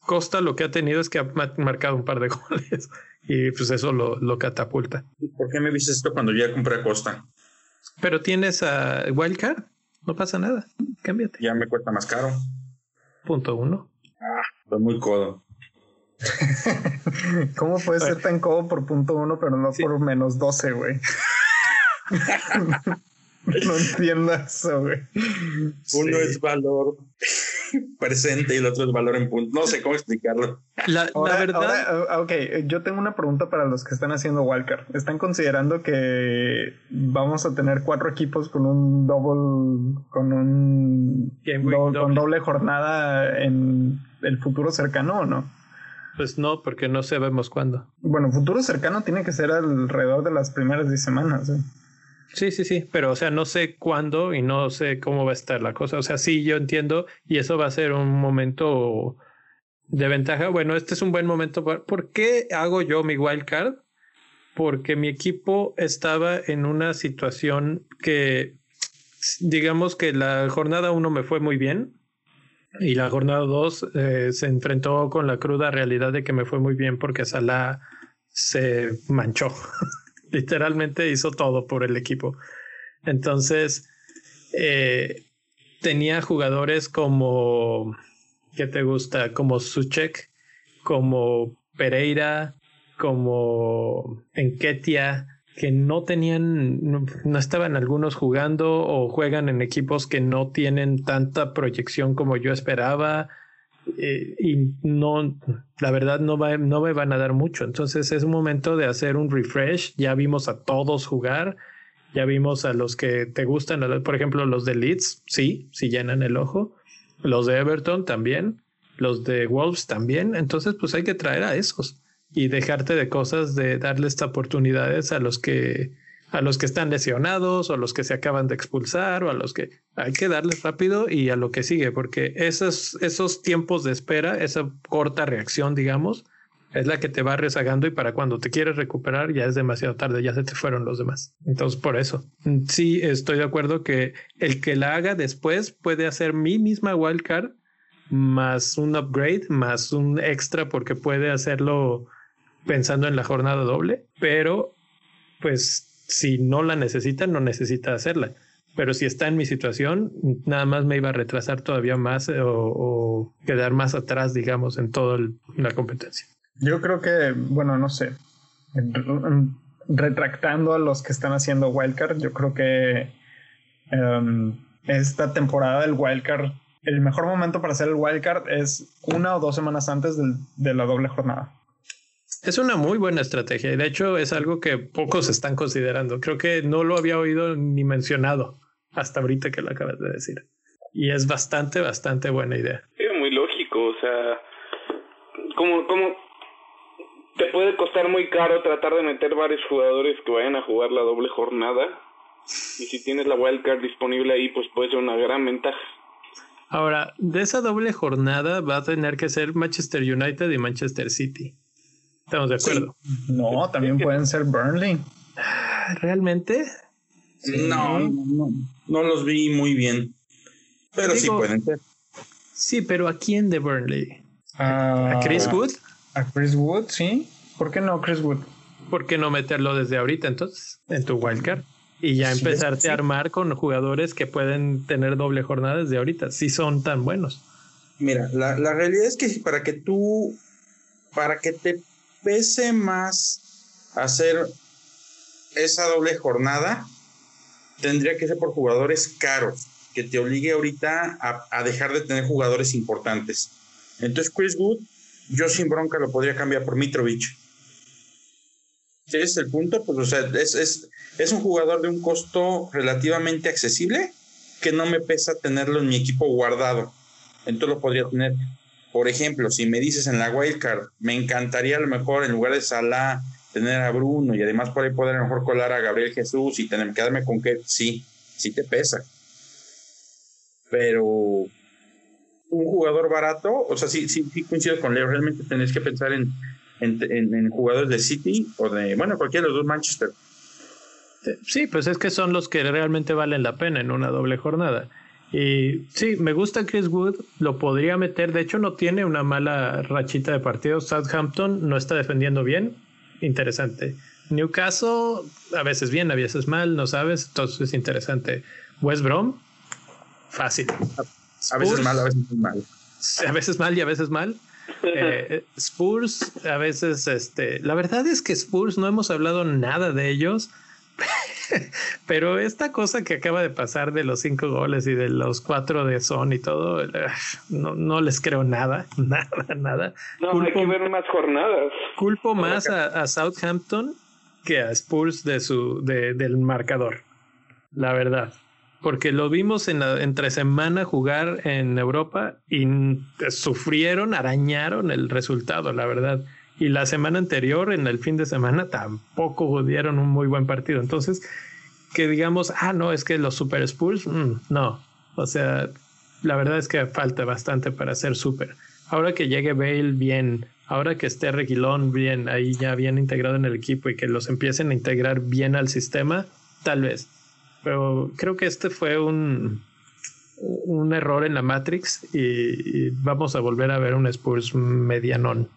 Costa lo que ha tenido es que ha marcado un par de goles y pues eso lo, lo catapulta. ¿Por qué me dices esto cuando ya compré Costa? Pero tienes a Wildcard, no pasa nada, cámbiate. Ya me cuesta más caro. Punto uno. Ah, estoy muy codo. ¿Cómo puede ser tan codo por punto uno, pero no por menos 12, güey? no entiendo eso, güey. Uno es valor presente y el otro es valor en punto. No sé cómo explicarlo. La, verdad. Ah, ok, yo tengo una pregunta para los que están haciendo Walker. ¿Están considerando que vamos a tener cuatro equipos con un double, con un con doble jornada en el futuro cercano o no? Pues no, porque no sabemos cuándo. Bueno, futuro cercano tiene que ser alrededor de las primeras 10 semanas. ¿eh? Sí, sí, sí, pero o sea, no sé cuándo y no sé cómo va a estar la cosa. O sea, sí, yo entiendo y eso va a ser un momento de ventaja. Bueno, este es un buen momento. ¿Por qué hago yo mi wildcard? Porque mi equipo estaba en una situación que, digamos que la jornada uno me fue muy bien y la jornada 2 eh, se enfrentó con la cruda realidad de que me fue muy bien porque Salah se manchó. Literalmente hizo todo por el equipo. Entonces, eh, tenía jugadores como, ¿qué te gusta? Como Suchek, como Pereira, como Enketia, que no tenían, no, estaban algunos jugando o juegan en equipos que no tienen tanta proyección como yo esperaba eh, y no, la verdad no, va, no me van a dar mucho. Entonces es un momento de hacer un refresh. Ya vimos a todos jugar, ya vimos a los que te gustan, por ejemplo los de Leeds, sí, sí llenan el ojo, los de Everton también. los de Wolves también, entonces pues hay que traer a esos y dejarte de cosas de darles oportunidades a los que a los que están lesionados o a los que se acaban de expulsar o a los que hay que darles rápido y a lo que sigue, porque esos, esos tiempos de espera, esa corta reacción, digamos, es la que te va rezagando y para cuando te quieres recuperar ya es demasiado tarde, ya se te fueron los demás. Entonces, por eso, sí estoy de acuerdo que el que la haga después puede hacer mi misma wildcard más un upgrade, más un extra porque puede hacerlo pensando en la jornada doble, pero pues si no la necesita, no necesita hacerla. Pero si está en mi situación, nada más me iba a retrasar todavía más eh, o, quedar más atrás, digamos, en toda la competencia. Yo creo que, bueno, no sé, retractando a los que están haciendo wildcard, yo creo que em, esta temporada del wildcard, el mejor momento para hacer el wildcard es una o dos semanas antes de la doble jornada. Es una muy buena estrategia y de hecho es algo que pocos están considerando. Creo que no lo había oído ni mencionado hasta ahorita que lo acabas de decir. Y es bastante, bastante buena idea. Sí, muy lógico. O sea, como, como te puede costar muy caro tratar de meter varios jugadores que vayan a jugar la doble jornada. Y si tienes la wildcard disponible ahí, pues puede ser una gran ventaja. Ahora, de esa doble jornada va a tener que ser Manchester United y Manchester City. Estamos de acuerdo. No, también pueden ser Burnley. ¿Realmente? No, no, no, los vi muy bien. Pero sí pueden ser. Sí, pero ¿a quién de Burnley? ¿A Chris Wood? A Chris Wood, sí. ¿Por qué no Chris Wood? ¿Por qué no meterlo desde ahorita entonces en tu wildcard? Y ya empezarte a armar con jugadores que pueden tener doble jornada desde ahorita, si son tan buenos. Mira, la, la realidad es que para que tú, para que te pese más hacer esa doble jornada, tendría que ser por jugadores caros, que te obligue ahorita a, dejar de tener jugadores importantes. Entonces, Chris Wood, yo sin bronca lo podría cambiar por Mitrovic. Ese es el punto, pues, o sea, es, un jugador de un costo relativamente accesible que no me pesa tenerlo en mi equipo guardado. Entonces lo podría tener. Por ejemplo, si me dices en la wildcard, me encantaría a lo mejor en lugar de Salah tener a Bruno y además por ahí poder a lo mejor colar a Gabriel Jesús y tener, quedarme con que sí, sí te pesa. Pero un jugador barato, o sea, sí, sí, coincido con Leo, realmente tenés que pensar en, en, en, jugadores de City o de, bueno, cualquiera de los dos Manchester. Sí, pues es que son los que realmente valen la pena en una doble jornada. Y sí, me gusta Chris Wood, lo podría meter, de hecho no tiene una mala rachita de partidos. Southampton no está defendiendo bien, interesante. Newcastle, a veces bien, a veces mal, no sabes, entonces es interesante. West Brom, fácil. a veces mal, a veces mal. A veces mal y a veces mal. Eh, Spurs, a veces, este, la verdad es que Spurs no hemos hablado nada de ellos. Pero esta cosa que acaba de pasar de los cinco goles y de los cuatro de Son y todo, eh, no, no les creo nada, nada, nada. No, hay que ver más jornadas. Culpo más a, Southampton que a Spurs de su, de, del marcador, la verdad. Porque lo vimos en la, entre semana jugar en Europa y sufrieron, arañaron el resultado, la verdad y la semana anterior, en el fin de semana, tampoco dieron un muy buen partido. Entonces, que digamos, ah, no, es que los Super Spurs, mm, no. O sea, la verdad es que falta bastante para ser super. Ahora que llegue Bale bien, ahora que esté Reguilón bien, ahí ya bien integrado en el equipo y que los empiecen a integrar bien al sistema, tal vez. Pero creo que este fue un, un error en la Matrix y vamos a volver a ver un Spurs medianón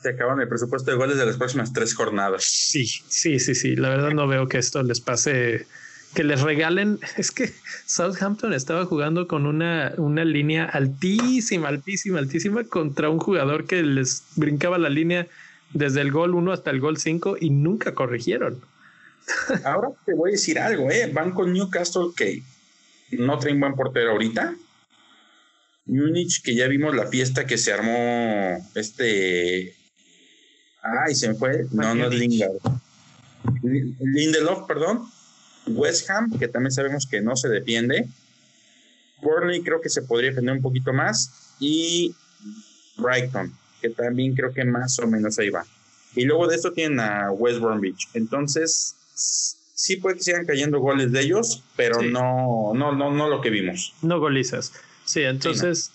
se acaban el presupuesto de goles de las próximas tres jornadas. Sí, sí, sí, sí. La verdad no veo que esto les pase, que les regalen. Es que Southampton estaba jugando con una, una línea altísima, altísima, altísima contra un jugador que les brincaba la línea desde el gol 1 hasta el gol 5 y nunca corrigieron. Ahora te voy a decir algo, ¿eh? Van con Newcastle que no traen buen portero ahorita. Múnich, que ya vimos la fiesta que se armó este Ay, se me fue. No, no es Lingard. Lindelof, perdón. West Ham, que también sabemos que no se defiende. Burnley creo que se podría defender un poquito más. Y Brighton, que también creo que más o menos ahí va. Y luego de esto tienen a West Bromwich. Entonces, sí puede que sigan cayendo goles de ellos, pero no, no, no, no lo que vimos. No golizas. Sí, entonces,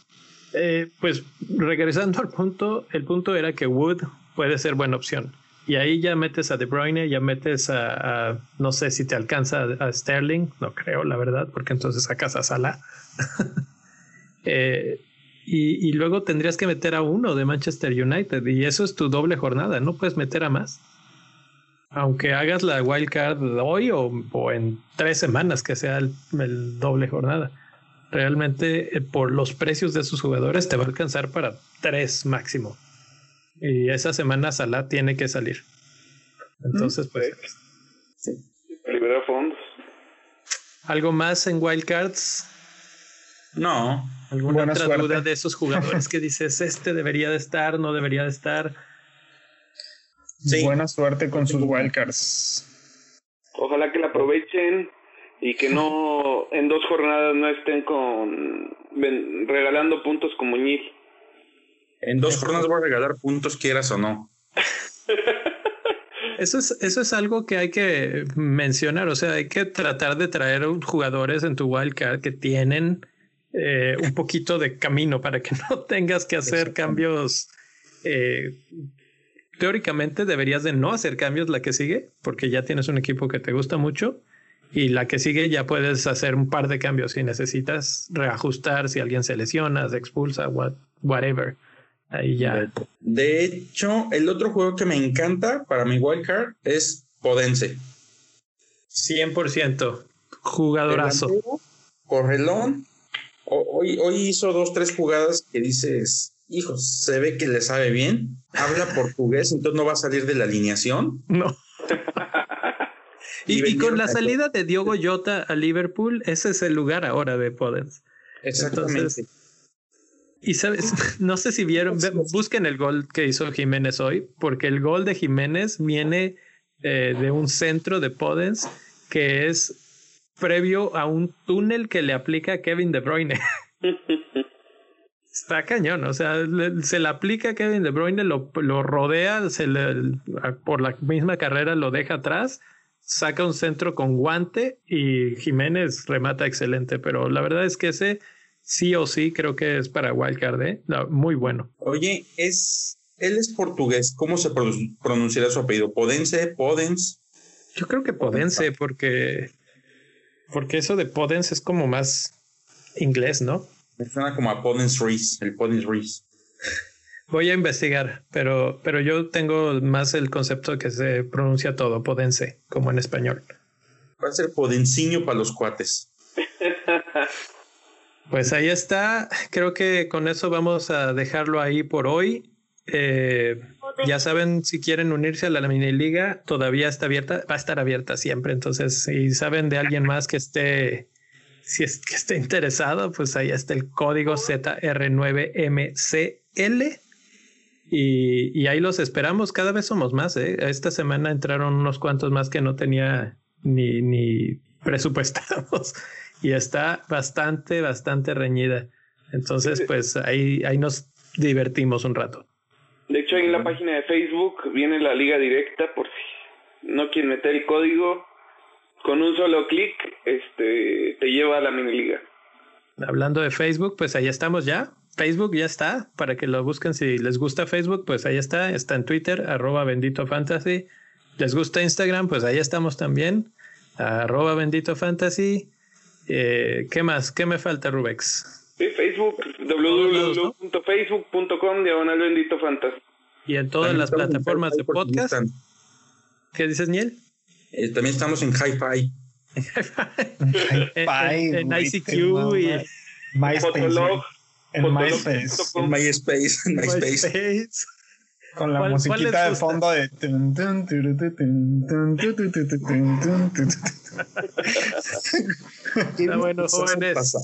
eh, pues regresando al punto, el punto era que Wood puede ser buena opción. Y ahí ya metes a De Bruyne, ya metes a, no sé si te alcanza a, Sterling, no creo, la verdad, porque entonces sacas a Salah. eh, y, luego tendrías que meter a uno de Manchester United y eso es tu doble jornada, no puedes meter a más. Aunque hagas la wild card hoy o, en tres semanas que sea el, el doble jornada. Realmente eh, por los precios de sus jugadores te va a alcanzar para tres máximo. Y esa semana Salah tiene que salir. Entonces, pues. Sí. Liberar fondos. ¿Algo más en Wildcards? No. ¿Alguna otra duda de esos jugadores que dices, este debería de estar, no debería de estar? Sí. Buena suerte con sus wildcards. Ojalá que la aprovechen y que no en dos jornadas no estén con regalando puntos como Ñil. En dos jornadas voy a regalar puntos, quieras o no. Eso es, eso es algo que hay que mencionar. O sea, hay que tratar de traer jugadores en tu wildcard que tienen eh, un poquito de camino para que no tengas que hacer cambios. Eh, teóricamente deberías de no hacer cambios la que sigue, porque ya tienes un equipo que te gusta mucho. Y la que sigue ya puedes hacer un par de cambios si necesitas reajustar, si alguien se lesiona, se expulsa, whatever. Ahí ya. De hecho, el otro juego que me encanta para mi wildcard es Podense. 100%. Jugadorazo. Correlón. Hoy, hoy hizo dos, tres jugadas que dices, hijo, se ve que le sabe bien. Habla portugués, entonces no va a salir de la alineación. No. y, con la salida de Diogo Jota a Liverpool, ese es el lugar ahora de Podence. Exactamente. Y sabes, no sé si vieron, busquen el gol que hizo Jiménez hoy, porque el gol de Jiménez viene eh, de un centro de Podens que es previo a un túnel que le aplica Kevin De Bruyne. Está cañón, o sea, se le aplica Kevin De Bruyne, lo, lo rodea, se le, por la misma carrera lo deja atrás, saca un centro con guante y Jiménez remata excelente, pero la verdad es que ese sí o sí creo que es para Wildcard, ¿eh? muy bueno. Oye, es él es portugués. ¿Cómo se pronunciará su apellido? ¿Podense? ¿Podens? Yo creo que Podense, porque, porque eso de Podens es como más inglés, ¿no? Me suena como a Podens Reese, el Podens Reese. Voy a investigar, pero, pero yo tengo más el concepto de que se pronuncia todo, Podense, como en español. Va a ser Podenciño para los cuates. Pues ahí está. Creo que con eso vamos a dejarlo ahí por hoy. Eh, ya saben, si quieren unirse a la mini liga, todavía está abierta, va a estar abierta siempre. Entonces, si saben de alguien más que esté, si es que esté interesado, pues ahí está el código ZR9MCL. Y, y ahí los esperamos. Cada vez somos más. ¿eh? Esta semana entraron unos cuantos más que no tenía ni, ni presupuestados y está bastante, bastante reñida. Entonces, pues ahí, ahí nos divertimos un rato. De hecho, en la página de Facebook viene la liga directa por si no quieren meter el código. Con un solo clic, este, te lleva a la mini liga. Hablando de Facebook, pues ahí estamos ya. Facebook ya está, para que lo busquen si les gusta Facebook, pues ahí está, está en Twitter, arroba bendito fantasy. Les gusta Instagram, pues ahí estamos también, arroba bendito fantasy. Eh, ¿Qué más? ¿Qué me falta, Rubex? Sí, Facebook, www.facebook.com, diagonal bendito fantasy. Y en todas las plataformas de podcast. ¿Qué dices, Niel? Eh, también estamos en Hi-Fi. en, en, ICQ y MySpace. En MySpace. En MySpace. En MySpace. Con la musiquita de fondo de. bueno, jóvenes.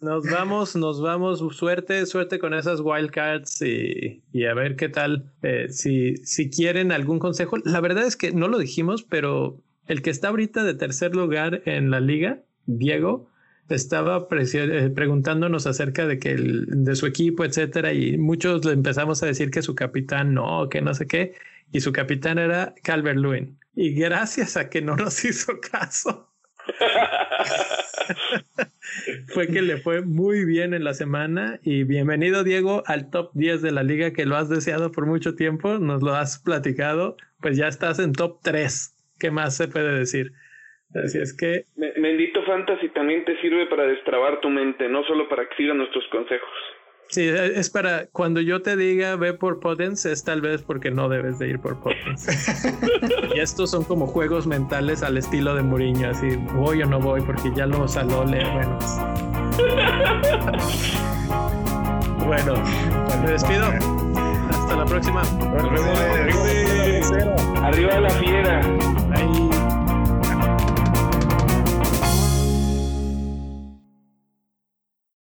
Nos vamos, nos vamos. Suerte, suerte con esas wildcards y, y a ver qué tal. Eh, si, si quieren algún consejo, la verdad es que no lo dijimos, pero el que está ahorita de tercer lugar en la liga, Diego, estaba eh, preguntándonos acerca de que de su equipo, etcétera, y muchos le empezamos a decir que su capitán no, que no sé qué, y su capitán era Calvert Lewin. Y gracias a que no nos hizo caso, fue que le fue muy bien en la semana. Y bienvenido, Diego, al top 10 de la liga que lo has deseado por mucho tiempo, nos lo has platicado, pues ya estás en top 3. ¿Qué más se puede decir? Así es que. Fantasy también te sirve para destrabar tu mente, no solo para que sigas nuestros consejos. Sí, e, es para cuando yo te diga ve por Potence, es tal vez porque no debes de ir por Potence. y estos son como juegos mentales al estilo de Mourinho, así voy o no voy, porque ya lo saló leer menos. bueno, pues me despido. Hasta la próxima. Arriba la fiera. Ahí.